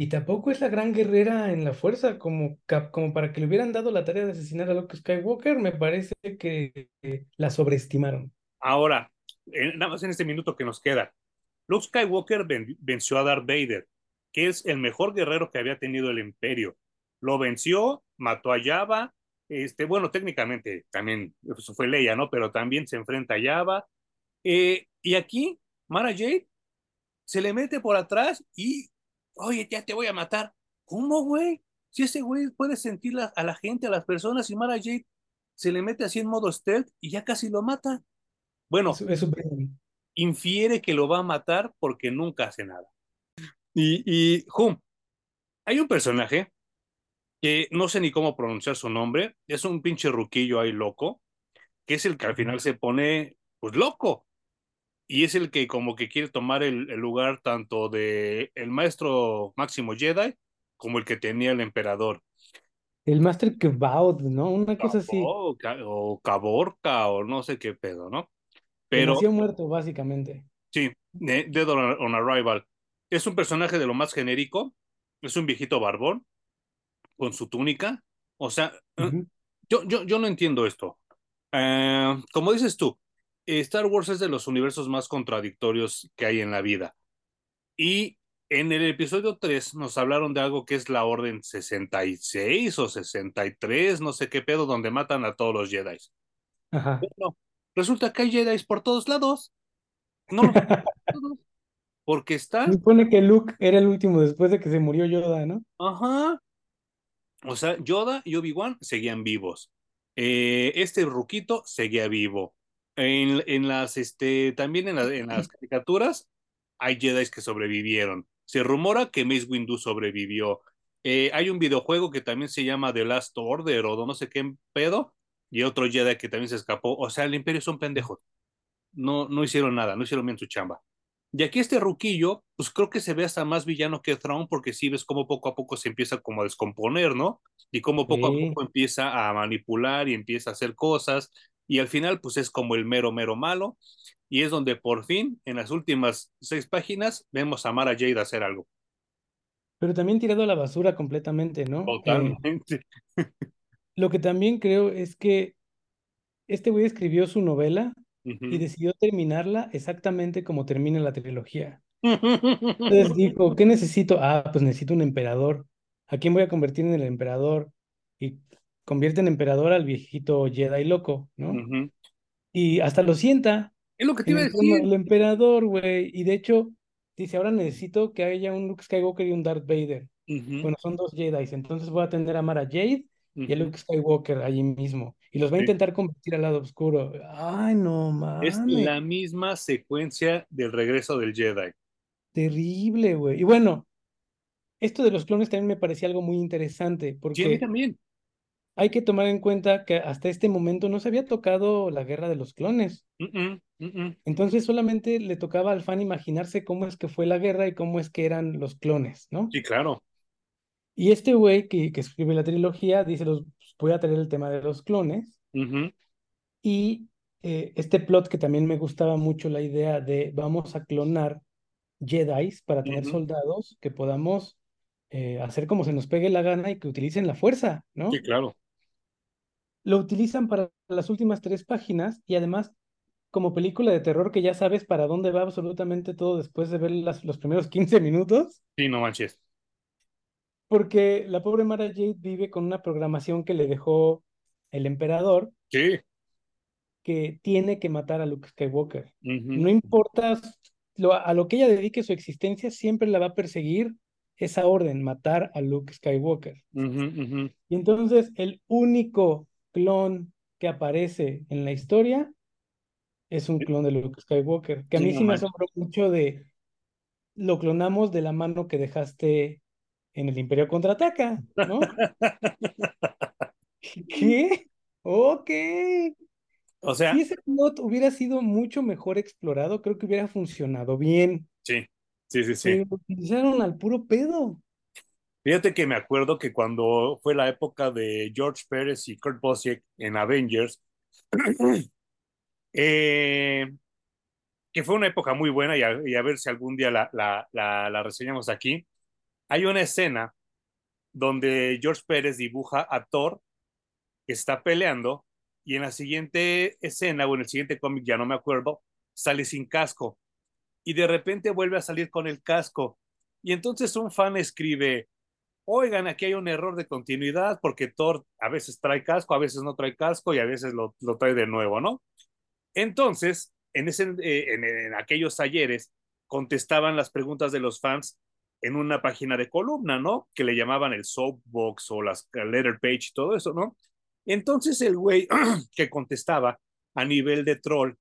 Y tampoco es la gran guerrera en la fuerza, como, como para que le hubieran dado la tarea de asesinar a Luke Skywalker, me parece que la sobreestimaron. Ahora, nada más en este minuto que nos queda, Luke Skywalker venció a Darth Vader que es el mejor guerrero que había tenido el imperio. Lo venció, mató a Java, este, bueno, técnicamente también fue Leia, ¿no? Pero también se enfrenta a Java. Eh, y aquí, Mara Jade se le mete por atrás y, oye, ya te voy a matar. ¿Cómo, güey? Si ese güey puede sentir a la gente, a las personas, y Mara Jade se le mete así en modo stealth y ya casi lo mata. Bueno, infiere que lo va a matar porque nunca hace nada. Y, y hay un personaje que no sé ni cómo pronunciar su nombre, es un pinche ruquillo ahí loco, que es el que al final se pone, pues loco, y es el que como que quiere tomar el, lugar tanto de el maestro máximo Jedi como el que tenía el emperador. El Master Kvaud, ¿no? Una cosa así. O Caborca, o no sé qué pedo, ¿no? Pero. nació muerto, básicamente. Sí, Dead on Arrival. Es un personaje de lo más genérico, es un viejito barbón con su túnica. O sea, eh, yo, yo, yo no entiendo esto. Eh, como dices tú, Star Wars es de los universos más contradictorios que hay en la vida. Y en el episodio 3 nos hablaron de algo que es la Orden 66 o 63, no sé qué pedo, donde matan a todos los Jedi. Ajá. resulta que hay Jedi por todos lados. No, porque está, Se supone que Luke era el último después de que se murió Yoda, ¿no? ajá, o sea, Yoda y Obi-Wan seguían vivos. Eh, este ruquito seguía vivo. En, en las, este, también en, la- en las caricaturas hay Jedi que sobrevivieron. Se rumora que Mace Windu sobrevivió. Eh, hay un videojuego que también se llama The Last Order o no sé qué pedo, y otro Jedi que también se escapó. O sea, el Imperio son pendejos. No, no hicieron nada, no hicieron bien su chamba. Y aquí este ruquillo, pues creo que se ve hasta más villano que Thrawn, porque sí ves cómo poco a poco se empieza como a descomponer, ¿no? Y cómo poco a poco empieza a manipular y empieza a hacer cosas. Y al final, pues es como el mero, mero malo. Y es donde por fin, en las últimas seis páginas, vemos a Mara Jade hacer algo. Pero también tirado a la basura completamente, ¿no? Eh, Totalmente. lo que también creo es que este güey escribió su novela y decidió terminarla exactamente como termina la trilogía. Entonces dijo, ¿qué necesito? Ah, pues necesito un emperador. ¿A quién voy a convertir en el emperador? Y convierte en emperador al viejito Jedi loco, ¿no? Y hasta lo sienta Es lo que te iba a el decir. del emperador, güey. Y de hecho, dice, ahora necesito que haya un Luke Skywalker y un Darth Vader. Bueno, son dos Jedi, entonces voy a atender a Mara Jade y a. Luke Skywalker allí mismo. Y los va a Sí. intentar convertir al lado oscuro. Ay, no Es mames. la misma secuencia del regreso del Jedi. Terrible, güey. Y bueno, esto de los clones también me parecía algo muy interesante, Sí, a mí porque también. Hay que tomar en cuenta que hasta este momento no se había tocado la guerra de los clones. Entonces solamente le tocaba al fan imaginarse cómo es que fue la guerra y cómo es que eran los clones, ¿no? Sí, claro. Y este güey que, que escribe la trilogía dice, los, voy a traer el tema de los clones y eh, este plot que también me gustaba mucho la idea de vamos a clonar Jedis para tener soldados que podamos eh, hacer como se nos pegue la gana y que utilicen la fuerza, ¿no? Sí, claro. Lo utilizan para las últimas tres páginas y además como película de terror que ya sabes para dónde va absolutamente todo después de ver las- los primeros 15 minutos, Sí, no manches. porque la pobre Mara Jade vive con una programación que le dejó el emperador Sí. que tiene que matar a Luke Skywalker. No importa lo- a lo que ella dedique su existencia, siempre la va a perseguir esa orden, matar a Luke Skywalker. Y entonces el único clon que aparece en la historia es un clon de Luke Skywalker, que a mí sí me asombró mucho de lo clonamos de la mano que dejaste en el Imperio Contraataca, ¿no? ¿Qué? Ok. O Si sea, ese plot hubiera sido mucho mejor explorado, creo que hubiera funcionado bien. sí, sí, sí, sí. Lo utilizaron al puro pedo. Fíjate que me acuerdo que cuando fue la época de George Pérez y Kurt Busiek en Avengers, eh, que fue una época muy buena y a, y a ver si algún día la, la, la, la reseñamos aquí. Hay una escena donde George Pérez dibuja a Thor que está peleando y en la siguiente escena o en el siguiente cómic, ya no me acuerdo, sale sin casco y de repente vuelve a salir con el casco. Y entonces un fan escribe, oigan, aquí hay un error de continuidad porque Thor a veces trae casco, a veces no trae casco y a veces lo, lo trae de nuevo, ¿no? Entonces, en, ese, eh, en, en aquellos talleres contestaban las preguntas de los fans en una página de columna, ¿no? Que le llamaban el soapbox o las letter page y todo eso, ¿no? Entonces el güey que contestaba a nivel de troll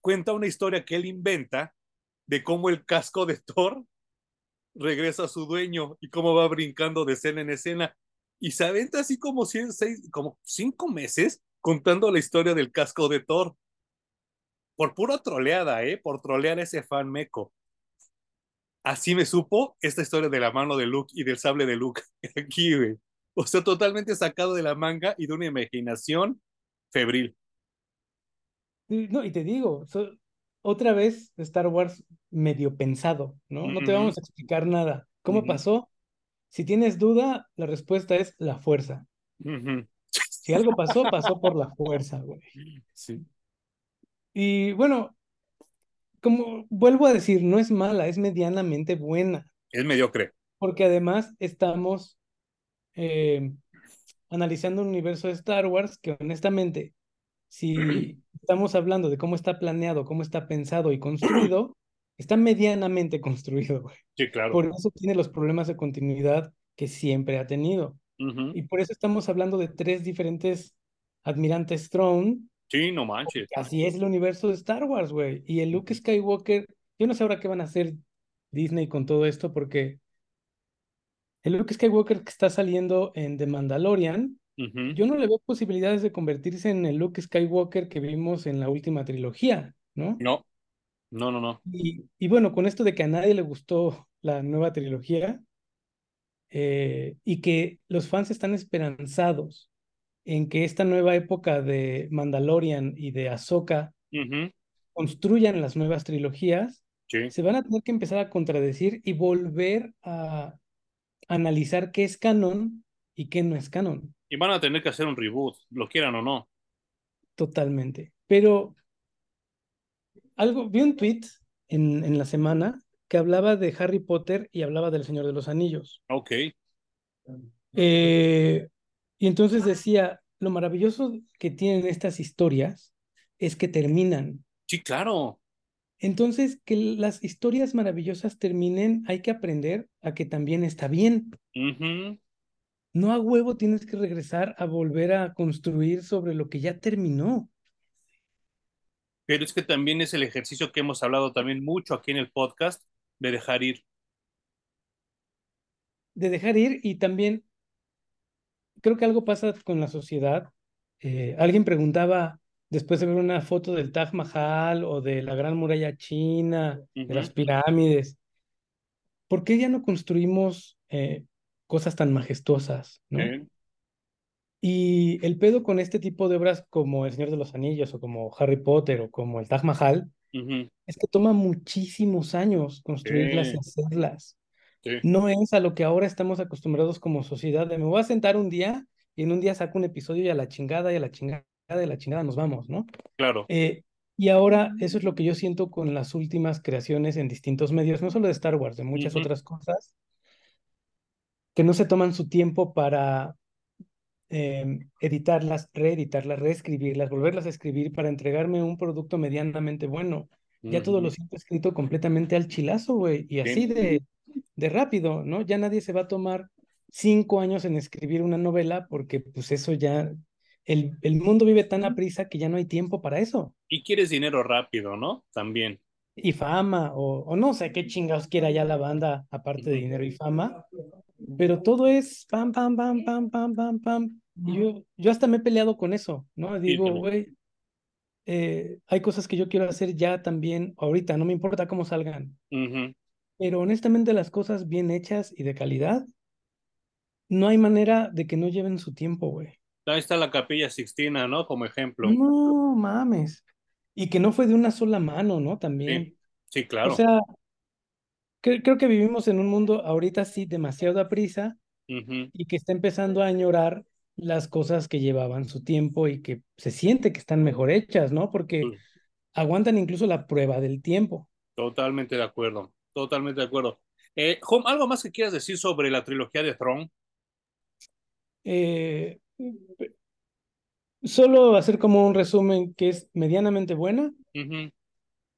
cuenta una historia que él inventa de cómo el casco de Thor regresa a su dueño y cómo va brincando de escena en escena. Y se aventa así como, cien, seis, como cinco meses contando la historia del casco de Thor. Por pura troleada, ¿eh? Por trolear a ese fan meco. Así me supo esta historia de la mano de Luke y del sable de Luke aquí, güey. O sea, totalmente sacado de la manga y de una imaginación febril. No, y te digo, so- otra vez Star Wars medio pensado, ¿no? No te vamos a explicar nada. ¿Cómo pasó? Si tienes duda, la respuesta es la fuerza. Si algo pasó, pasó por la fuerza, güey. Sí. Y bueno, como vuelvo a decir, no es mala, es medianamente buena, Es mediocre. porque además estamos eh, analizando un universo de Star Wars que honestamente si estamos hablando de cómo está planeado, cómo está pensado y construido, está medianamente construido, güey. Sí, claro. Por eso tiene los problemas de continuidad que siempre ha tenido. Y por eso estamos hablando de tres diferentes admirantes Throne. Sí, no manches. Así es el universo de Star Wars, güey. Y el Luke Skywalker, yo no sé ahora qué van a hacer Disney con todo esto, porque el Luke Skywalker que está saliendo en The Mandalorian, Yo no le veo posibilidades de convertirse en el Luke Skywalker que vimos en la última trilogía, ¿no? No, no, no, no. Y, y bueno, con esto de que a nadie le gustó la nueva trilogía eh, y que los fans están esperanzados en que esta nueva época de Mandalorian y de Ahsoka construyan las nuevas trilogías, Sí, se van a tener que empezar a contradecir y volver a analizar qué es canon y qué no es canon, y van a tener que hacer un reboot, lo quieran o no. totalmente. Pero algo, vi un tweet en, en la semana que hablaba de Harry Potter y hablaba del Señor de los Anillos. Ok, Eh, y entonces decía, lo maravilloso que tienen estas historias es que terminan. sí, claro. Entonces, que las historias maravillosas terminen, hay que aprender a que también está bien. Ujú. No a huevo tienes que regresar a volver a construir sobre lo que ya terminó. Pero es que también es el ejercicio que hemos hablado también mucho aquí en el podcast de dejar ir. De dejar ir y también creo que algo pasa con la sociedad. Eh, alguien preguntaba después de ver una foto del Taj Mahal o de la Gran Muralla China, de las pirámides, ¿por qué ya no construimos eh, cosas tan majestuosas, no? Y el pedo con este tipo de obras como El Señor de los Anillos o como Harry Potter o como el Taj Mahal Ujú. es que toma muchísimos años construirlas y hacerlas. sí, No es a lo que ahora estamos acostumbrados como sociedad de me voy a sentar un día y en un día saco un episodio y a la chingada y a la chingada y a la chingada nos vamos, ¿no? claro. Eh, y ahora eso es lo que yo siento con las últimas creaciones en distintos medios, no solo de Star Wars, de muchas otras cosas, que no se toman su tiempo para eh, editarlas, reeditarlas, reescribirlas, volverlas a escribir para entregarme un producto medianamente bueno. Ya todo lo siento escrito completamente al chilazo, güey, y así Sí, de, de rápido, ¿no? Ya nadie se va a tomar cinco años en escribir una novela porque pues eso ya, el, el mundo vive tan a prisa que ya no hay tiempo para eso. Y quieres dinero rápido, ¿no? También. Y fama, o, o no sé qué chingados quiera ya la banda, aparte de dinero y fama, pero todo es pam, pam, pam, pam, pam, pam, pam. Y yo, yo hasta me he peleado con eso, ¿no? Sí, Digo, güey, eh, hay cosas que yo quiero hacer ya también, ahorita, no me importa cómo salgan, Ujú. pero honestamente las cosas bien hechas y de calidad, no hay manera de que no lleven su tiempo, güey. Ahí está la Capilla Sixtina, ¿no? Como ejemplo. No mames. Y que no fue de una sola mano, ¿no? Sí, También. sí, O claro. sea, cre- creo que vivimos en un mundo ahorita sí demasiado a prisa y que está empezando a añorar las cosas que llevaban su tiempo y que se siente que están mejor hechas, ¿no? Porque Sí, aguantan incluso la prueba del tiempo. Totalmente de acuerdo. Totalmente de acuerdo. Eh, ¿algo más que quieras decir sobre la trilogía de Throne? Eh, solo hacer como un resumen que es medianamente buena,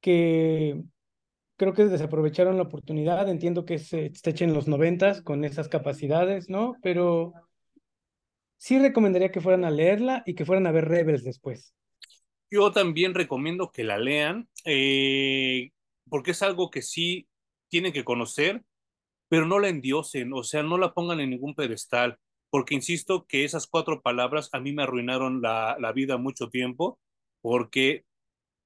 que creo que desaprovecharon la oportunidad, entiendo que se está hecha en los noventas con esas capacidades, ¿no? Pero sí recomendaría que fueran a leerla y que fueran a ver Rebels después. Yo también recomiendo que la lean, eh, porque es algo que sí tienen que conocer, pero no la endiosen, o sea, no la pongan en ningún pedestal, porque insisto que esas cuatro palabras a mí me arruinaron la, la vida mucho tiempo, porque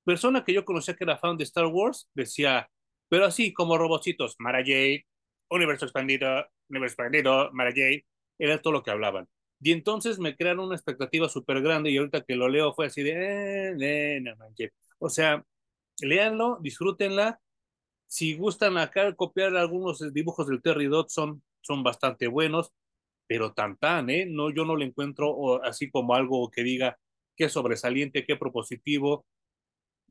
persona que yo conocía que era fan de Star Wars decía, pero así como robocitos, Mara Jade, universo expandido, universo expandido, Mara Jade, era todo lo que hablaban. Y entonces me crearon una expectativa súper grande y ahorita que lo leo fue así de, eh, eh, no manches. O sea, léanlo, disfrútenla. Si gustan acá copiar algunos dibujos del Terry Dodson, son bastante buenos, pero tan tan, ¿eh? No, yo no le encuentro así como algo que diga qué sobresaliente, qué propositivo,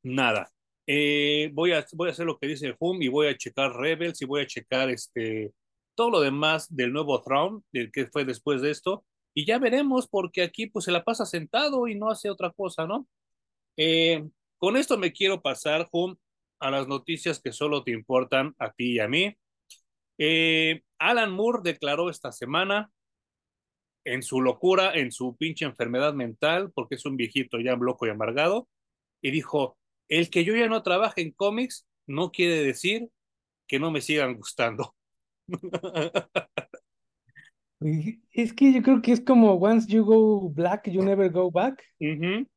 nada. Eh, voy, a, voy a hacer lo que dice Hum y voy a checar Rebels y voy a checar este, todo lo demás del nuevo Throne, del que fue después de esto, y ya veremos, porque aquí pues se la pasa sentado y no hace otra cosa, ¿no? Eh, con esto me quiero pasar, Jum, a las noticias que solo te importan a ti y a mí. Eh, Alan Moore declaró esta semana en su locura, en su pinche enfermedad mental, porque es un viejito ya loco y amargado, y dijo, el que yo ya no trabaje en cómics no quiere decir que no me sigan gustando. Es que yo creo que es como once you go black, you never go back. Uh -huh.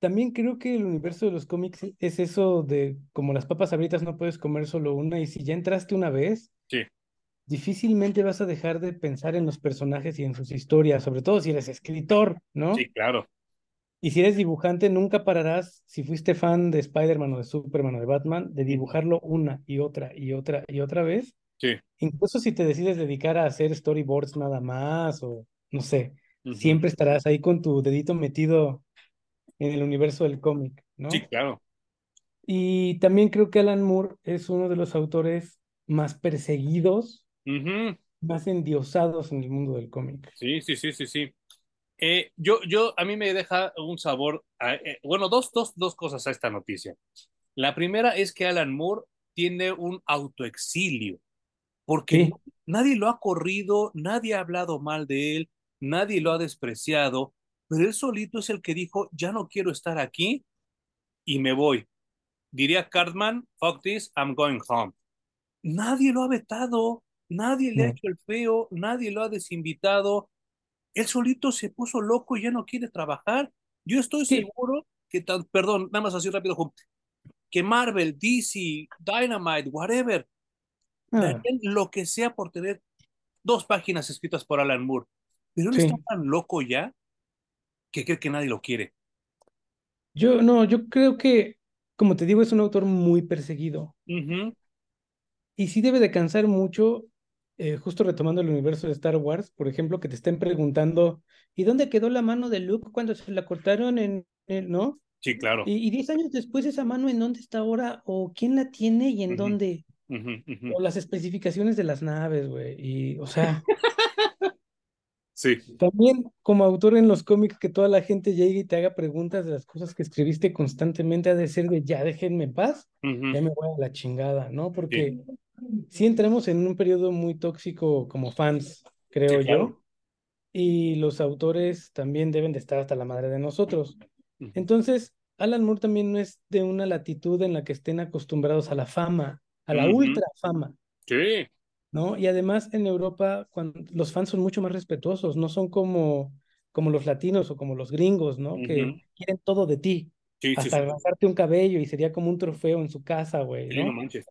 También creo que el universo de los cómics es eso de como las papas abritas no puedes comer solo una y si ya entraste una vez, sí. difícilmente vas a dejar de pensar en los personajes y en sus historias, sobre todo si eres escritor, ¿no? Sí, claro. Y si eres dibujante, nunca pararás, si fuiste fan de Spider-Man o de Superman o de Batman, de dibujarlo una y otra y otra y otra vez. Sí. Incluso si te decides dedicar a hacer storyboards nada más o no sé, uh -huh. siempre estarás ahí con tu dedito metido en el universo del cómic, ¿no? Sí, claro. Y también creo que Alan Moore es uno de los autores más perseguidos, uh -huh. más endiosados en el mundo del cómic. Sí, sí, sí, sí, sí. Eh, yo, yo, a mí me deja un sabor, a, eh, bueno, dos, dos, dos cosas a esta noticia. La primera es que Alan Moore tiene un autoexilio, porque Sí. nadie lo ha corrido, nadie ha hablado mal de él, nadie lo ha despreciado, pero él solito es el que dijo, ya no quiero estar aquí y me voy. Diría Cartman, fuck this, I'm going home. Nadie lo ha vetado, nadie le ha hecho el feo, nadie lo ha desinvitado. Él solito se puso loco y ya no quiere trabajar. Yo estoy Sí. seguro que, tan, perdón, nada más así rápido, que Marvel, DC, Dynamite, whatever, Ah, darían lo que sea por tener dos páginas escritas por Alan Moore. Pero él Sí. está tan loco ya que cree que nadie lo quiere. Yo no, yo creo que, como te digo, es un autor muy perseguido. Y sí debe de cansar mucho, eh, justo retomando el universo de Star Wars, por ejemplo, que te estén preguntando, ¿y dónde quedó la mano de Luke cuando se la cortaron en, en- ¿no? Sí, claro. Y, y 10 años después esa mano, ¿en dónde está ahora? ¿O quién la tiene y en dónde? O las especificaciones de las naves, güey. Y, o sea, Sí, también como autor en los cómics que toda la gente llegue y te haga preguntas de las cosas que escribiste constantemente, ha de ser de ya déjenme en paz, ya me voy a la chingada, ¿no? Porque sí entramos en un periodo muy tóxico como fans, creo Sí, claro. yo, y los autores también deben de estar hasta la madre de nosotros. Entonces, Alan Moore también no es de una latitud en la que estén acostumbrados a la fama, a la ultra fama, Sí, ¿no? Y además en Europa cuando, los fans son mucho más respetuosos, no son como, como los latinos o como los gringos, ¿no? Que quieren todo de ti, sí, sí, hasta sí. arrancarte un cabello y sería como un trofeo en su casa, güey, Sí, no ¿no? manches.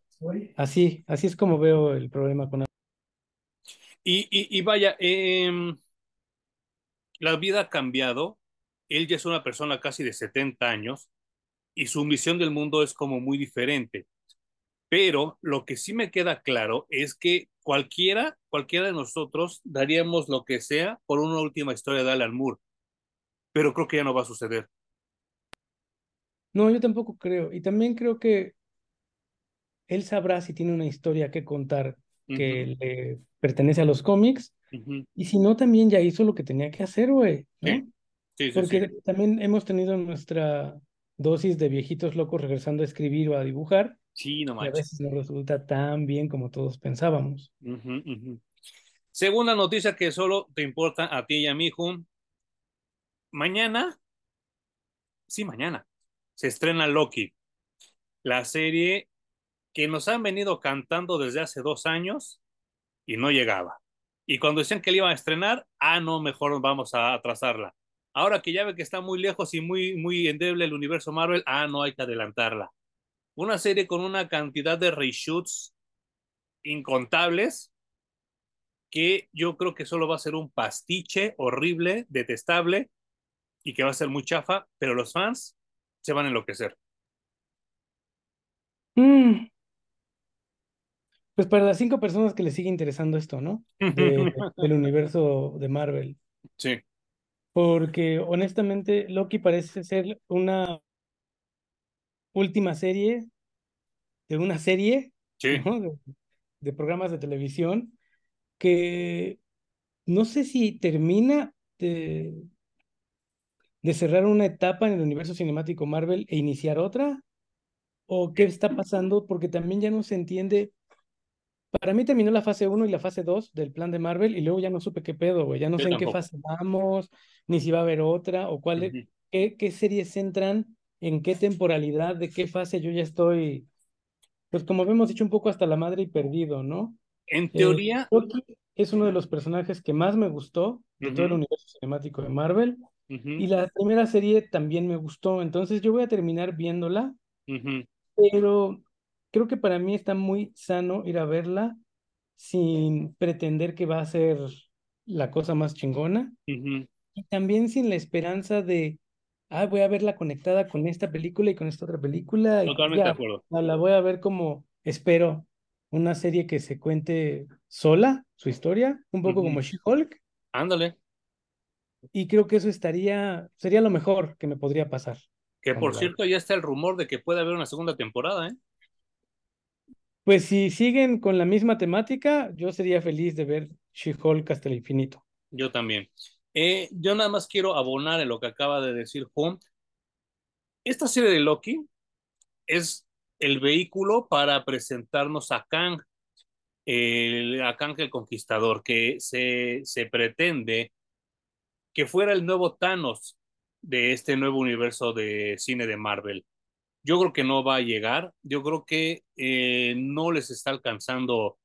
Así, así es como veo el problema con Y, y, y vaya, em, la vida ha cambiado. Él ya es una persona casi de 70 años y su visión del mundo es como muy diferente. Pero lo que sí me queda claro es que cualquiera, cualquiera de nosotros daríamos lo que sea por una última historia de Alan Moore. Pero creo que ya no va a suceder. No, yo tampoco creo. Y también creo que él sabrá si tiene una historia que contar que le pertenece a los cómics. Y si no, también ya hizo lo que tenía que hacer, güey, ¿no? Sí, sí, sí, Porque sí. también hemos tenido nuestra dosis de viejitos locos regresando a escribir o a dibujar, Sí, no y a manches. veces no resulta tan bien como todos pensábamos. Ujú, ujú. Segunda noticia que solo te importa a ti y a mí, Jun. Mañana, sí, mañana, se estrena Loki, la serie que nos han venido cantando desde hace dos años y no llegaba. Y cuando decían que la iban a estrenar, ah, no, mejor vamos a atrasarla. Ahora que ya ve que está muy lejos y muy, muy endeble el universo Marvel, ah, no, hay que adelantarla. Una serie con una cantidad de reshoots incontables que yo creo que solo va a ser un pastiche horrible, detestable y que va a ser muy chafa, pero los fans se van a enloquecer. Mm, Pues para las cinco personas que les sigue interesando esto, ¿no? De- del universo de Marvel. Sí, Porque honestamente Loki parece ser una última serie de una serie, sí, ¿no? De, de programas de televisión que no sé si termina de, de cerrar una etapa en el universo cinemático Marvel e iniciar otra? ¿O qué está pasando? Porque también ya no se entiende. Para mí terminó la fase 1 y la fase 2 del plan de Marvel y luego ya no supe qué pedo, güey. Ya no Yo sé en qué fase vamos, ni si va a haber otra, o cuál, Ujú. qué, qué series entran, en qué temporalidad, de qué fase yo ya estoy, pues como hemos dicho, un poco hasta la madre y perdido, ¿no? En Eh, teoría, Loki es uno de los personajes que más me gustó de todo el universo cinemático de Marvel. Y la primera serie también me gustó, entonces yo voy a terminar viéndola, pero creo que para mí está muy sano ir a verla sin pretender que va a ser la cosa más chingona y también sin la esperanza de, ah, voy a verla conectada con esta película y con esta otra película y Totalmente de acuerdo. la voy a ver como espero una serie que se cuente sola, su historia, un poco como. She-Hulk, Ándale, y creo que eso estaría, sería lo mejor que me podría pasar que por cierto ya está el rumor de que puede haber una segunda temporada, ¿eh? Pues si siguen con la misma temática, yo sería feliz de ver She-Hulk hasta el infinito. Yo también. Eh, yo nada más quiero abonar en lo que acaba de decir Juan. Esta serie de Loki es el vehículo para presentarnos a Kang, el, a Kang el Conquistador, que se, se pretende que fuera el nuevo Thanos de este nuevo universo de cine de Marvel. Yo creo que no va a llegar, yo creo que eh, no les está alcanzando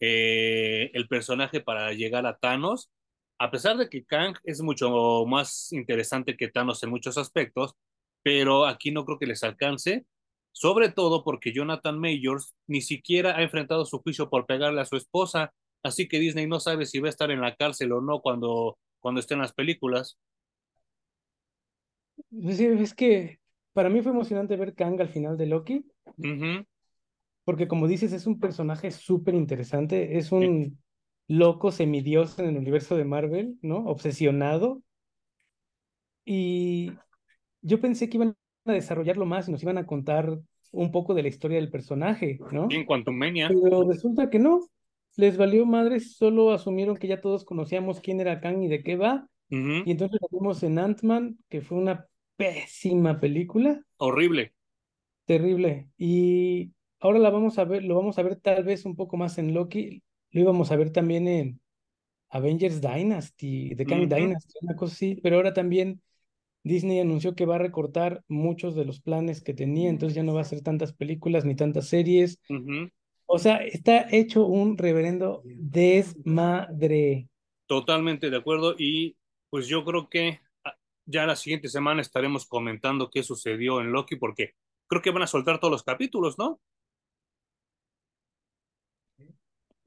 eh, el personaje para llegar a Thanos, a pesar de que Kang es mucho más interesante que Thanos en muchos aspectos, pero aquí no creo que les alcance, sobre todo porque Jonathan Majors ni siquiera ha enfrentado su juicio por pegarle a su esposa, así que Disney no sabe si va a estar en la cárcel o no cuando, cuando esté en las películas. Es que para mí fue emocionante ver Kang al final de Loki, Uh -huh. porque como dices, es un personaje súper interesante, es sí. un loco semidios en el universo de Marvel, ¿no? Obsesionado. Y yo pensé que iban a desarrollarlo más y nos iban a contar un poco de la historia del personaje, ¿no? En Quantumania. Pero resulta que no. Les valió madres, solo asumieron que ya todos conocíamos quién era Kang y de qué va. Uh -huh. Y entonces lo vimos en Ant-Man, que fue una pésima película. Horrible. Terrible. Y ahora la vamos a ver, lo vamos a ver tal vez un poco más en Loki. Lo íbamos a ver también en Avengers Dynasty, The Kang Uh -huh. Dynasty, una cosa así. Pero ahora también Disney anunció que va a recortar muchos de los planes que tenía, entonces ya no va a hacer tantas películas ni tantas series. Uh -huh. O sea, está hecho un reverendo desmadre. Totalmente de acuerdo y pues yo creo que ya la siguiente semana estaremos comentando qué sucedió en Loki porque creo que van a soltar todos los capítulos, ¿no?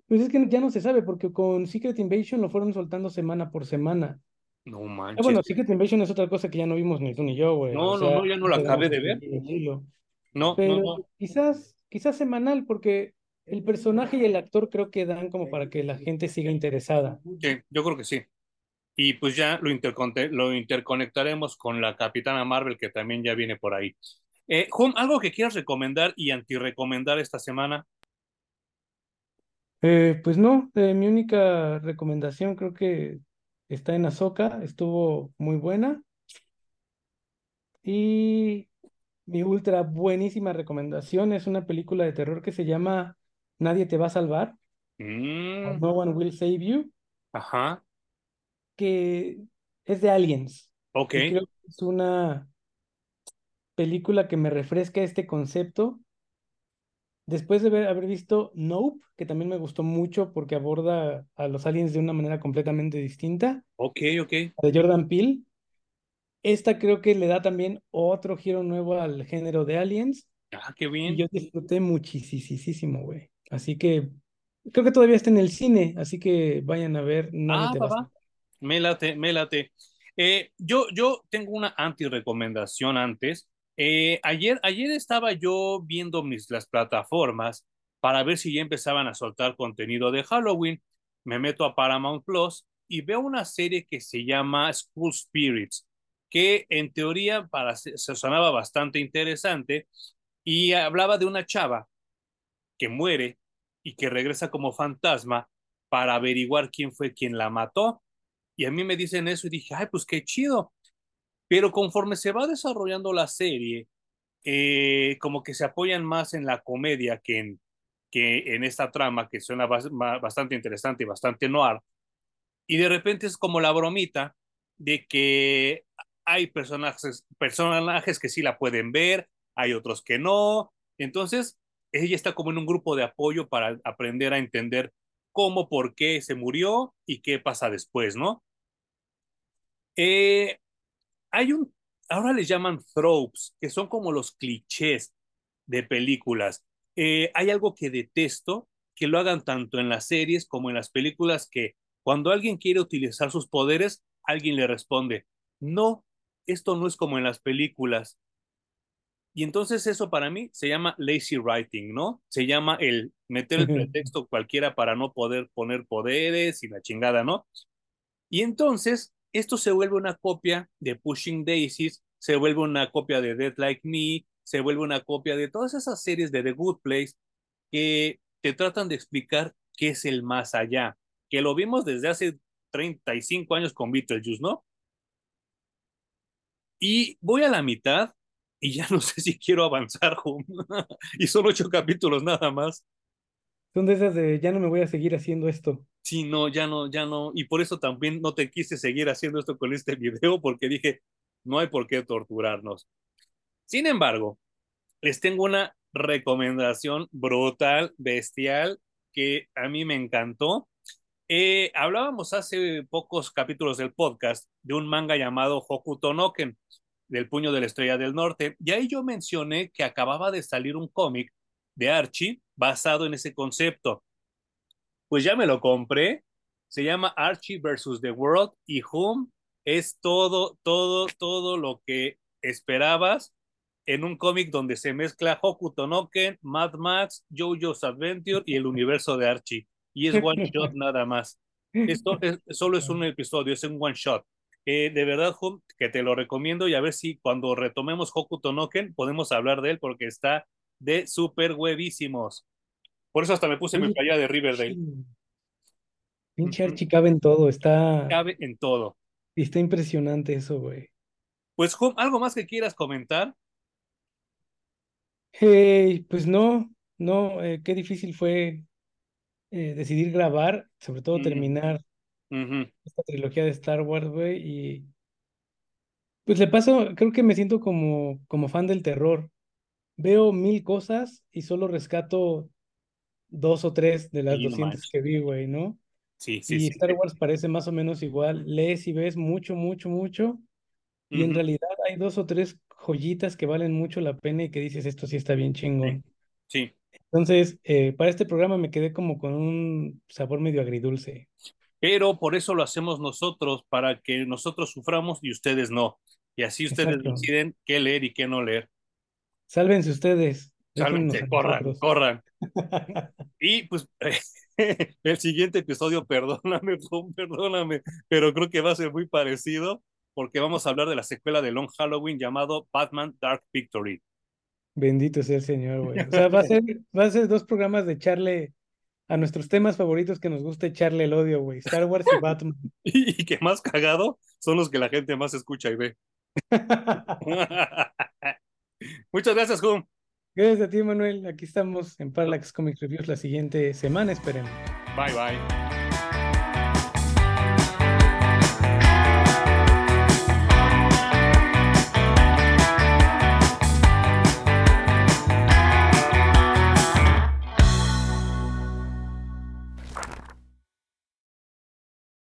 Pues es que ya no se sabe porque con Secret Invasion lo fueron soltando semana por semana. No Ah, manches. bueno, Secret Invasion es otra cosa que ya no vimos ni tú ni yo, güey. No, o no, sea, no, ya no la acabé de ver. No, Pero no, no. quizás, quizás semanal, porque el personaje y el actor creo que dan como para que la gente siga interesada. Sí, yo creo que sí. Y pues ya lo, lo interconectaremos con la Capitana Marvel que también ya viene por ahí. Eh, Juan, ¿algo que quieras recomendar y anti-recomendar esta semana? Eh, pues no, eh, mi única recomendación creo que está en Ahsoka, estuvo muy buena. Y mi ultra buenísima recomendación es una película de terror que se llama Nadie te va a salvar. Mm. No One Will Save You. Ajá. Que es de Aliens. Ok. Y creo que es una película que me refresca este concepto. Después de ver, haber visto Nope, que también me gustó mucho porque aborda a los aliens de una manera completamente distinta. Ok, ok. De Jordan Peele. Esta creo que le da también otro giro nuevo al género de aliens. Ah, qué bien. Y yo disfruté muchísimo, güey. Así que creo que todavía está en el cine, así que vayan a ver. Nadie ah. Me late. Eh, yo, yo tengo una anti-recomendación antes. Eh, ayer, ayer estaba yo viendo mis, las plataformas para ver si ya empezaban a soltar contenido de Halloween. Me meto a Paramount Plus y veo una serie que se llama School Spirits, que en teoría para, se sonaba bastante interesante y hablaba de una chava que muere y que regresa como fantasma para averiguar quién fue quien la mató. Y a mí me dicen eso y dije, ay, pues qué chido. Pero conforme se va desarrollando la serie, eh, como que se apoyan más en la comedia que en, que en esta trama que suena bastante interesante y bastante noir. Y de repente es como la bromita de que hay personajes, personajes que sí la pueden ver, hay otros que no. Entonces, ella está como en un grupo de apoyo para aprender a entender cómo, por qué se murió y qué pasa después, ¿no? Eh, hay un, ahora les llaman tropes, que son como los clichés de películas. Eh, hay algo que detesto, que lo hagan tanto en las series como en las películas, que cuando alguien quiere utilizar sus poderes, alguien le responde, no, esto no es como en las películas. Y entonces eso para mí se llama lazy writing, ¿no? Se llama el meter el pretexto cualquiera para no poder poner poderes y la chingada, ¿no? Y entonces esto se vuelve una copia de Pushing Daisies, se vuelve una copia de Dead Like Me, se vuelve una copia de todas esas series de The Good Place que te tratan de explicar qué es el más allá, que lo vimos desde hace 35 años con Beetlejuice, ¿no? Y voy a la mitad y ya no sé si quiero avanzar, y son ocho capítulos nada más. Son de esas de ya no me voy a seguir haciendo esto. Sí, no, ya no, ya no. Y por eso también no te quise seguir haciendo esto con este video, porque dije, no hay por qué torturarnos. Sin embargo, les tengo una recomendación brutal, bestial, que a mí me encantó. Eh, hablábamos hace pocos capítulos del podcast de un manga llamado Hokuto Noken del puño de la estrella del norte. Y ahí yo mencioné que acababa de salir un cómic de Archie basado en ese concepto. Pues ya me lo compré. Se llama Archie versus the World y Home es todo, todo, todo lo que esperabas en un cómic donde se mezcla Hokuto no Ken, Mad Max, JoJo's Adventure y el universo de Archie. Y es one shot nada más. Esto es, solo es un episodio, es un one shot. Eh, de verdad, que te lo recomiendo y a ver si cuando retomemos Hokuto no Ken podemos hablar de él porque está de súper huevísimos. Por eso hasta me puse mi playa de Riverdale. Pinche Archie cabe en todo, está... Cabe en todo. Y está impresionante eso, güey. Pues, ¿algo más que quieras comentar? Hey, pues no, no, eh, qué difícil fue eh, decidir grabar, sobre todo terminar esta trilogía de Star Wars, güey, y pues le paso, creo que me siento como, como fan del terror. Veo mil cosas y solo rescato dos o tres de las 200 que vi, güey, ¿no? Sí, sí, y Star Wars parece más o menos igual. Lees y ves mucho, mucho, mucho. Y en realidad hay dos o tres joyitas que valen mucho la pena y que dices, esto sí está bien chingón. Sí. Entonces, eh, para este programa me quedé como con un sabor medio agridulce pero por eso lo hacemos nosotros, para que nosotros suframos y ustedes no. Y así ustedes deciden qué leer y qué no leer. Sálvense ustedes. Corran, corran. y pues el siguiente episodio, perdóname, perdóname, pero creo que va a ser muy parecido porque vamos a hablar de la secuela de Long Halloween llamado Batman Dark Victory. Bendito sea el Señor, güey. O sea, va a ser, va a ser dos programas de charle a nuestros temas favoritos que nos gusta echarle el odio, güey. Star Wars y Batman. y, que más cagado son los que la gente más escucha y ve. Muchas gracias, Hum. Gracias a ti, Manuel. Aquí estamos en Parallax Comics Reviews la siguiente semana, esperemos. Bye, bye.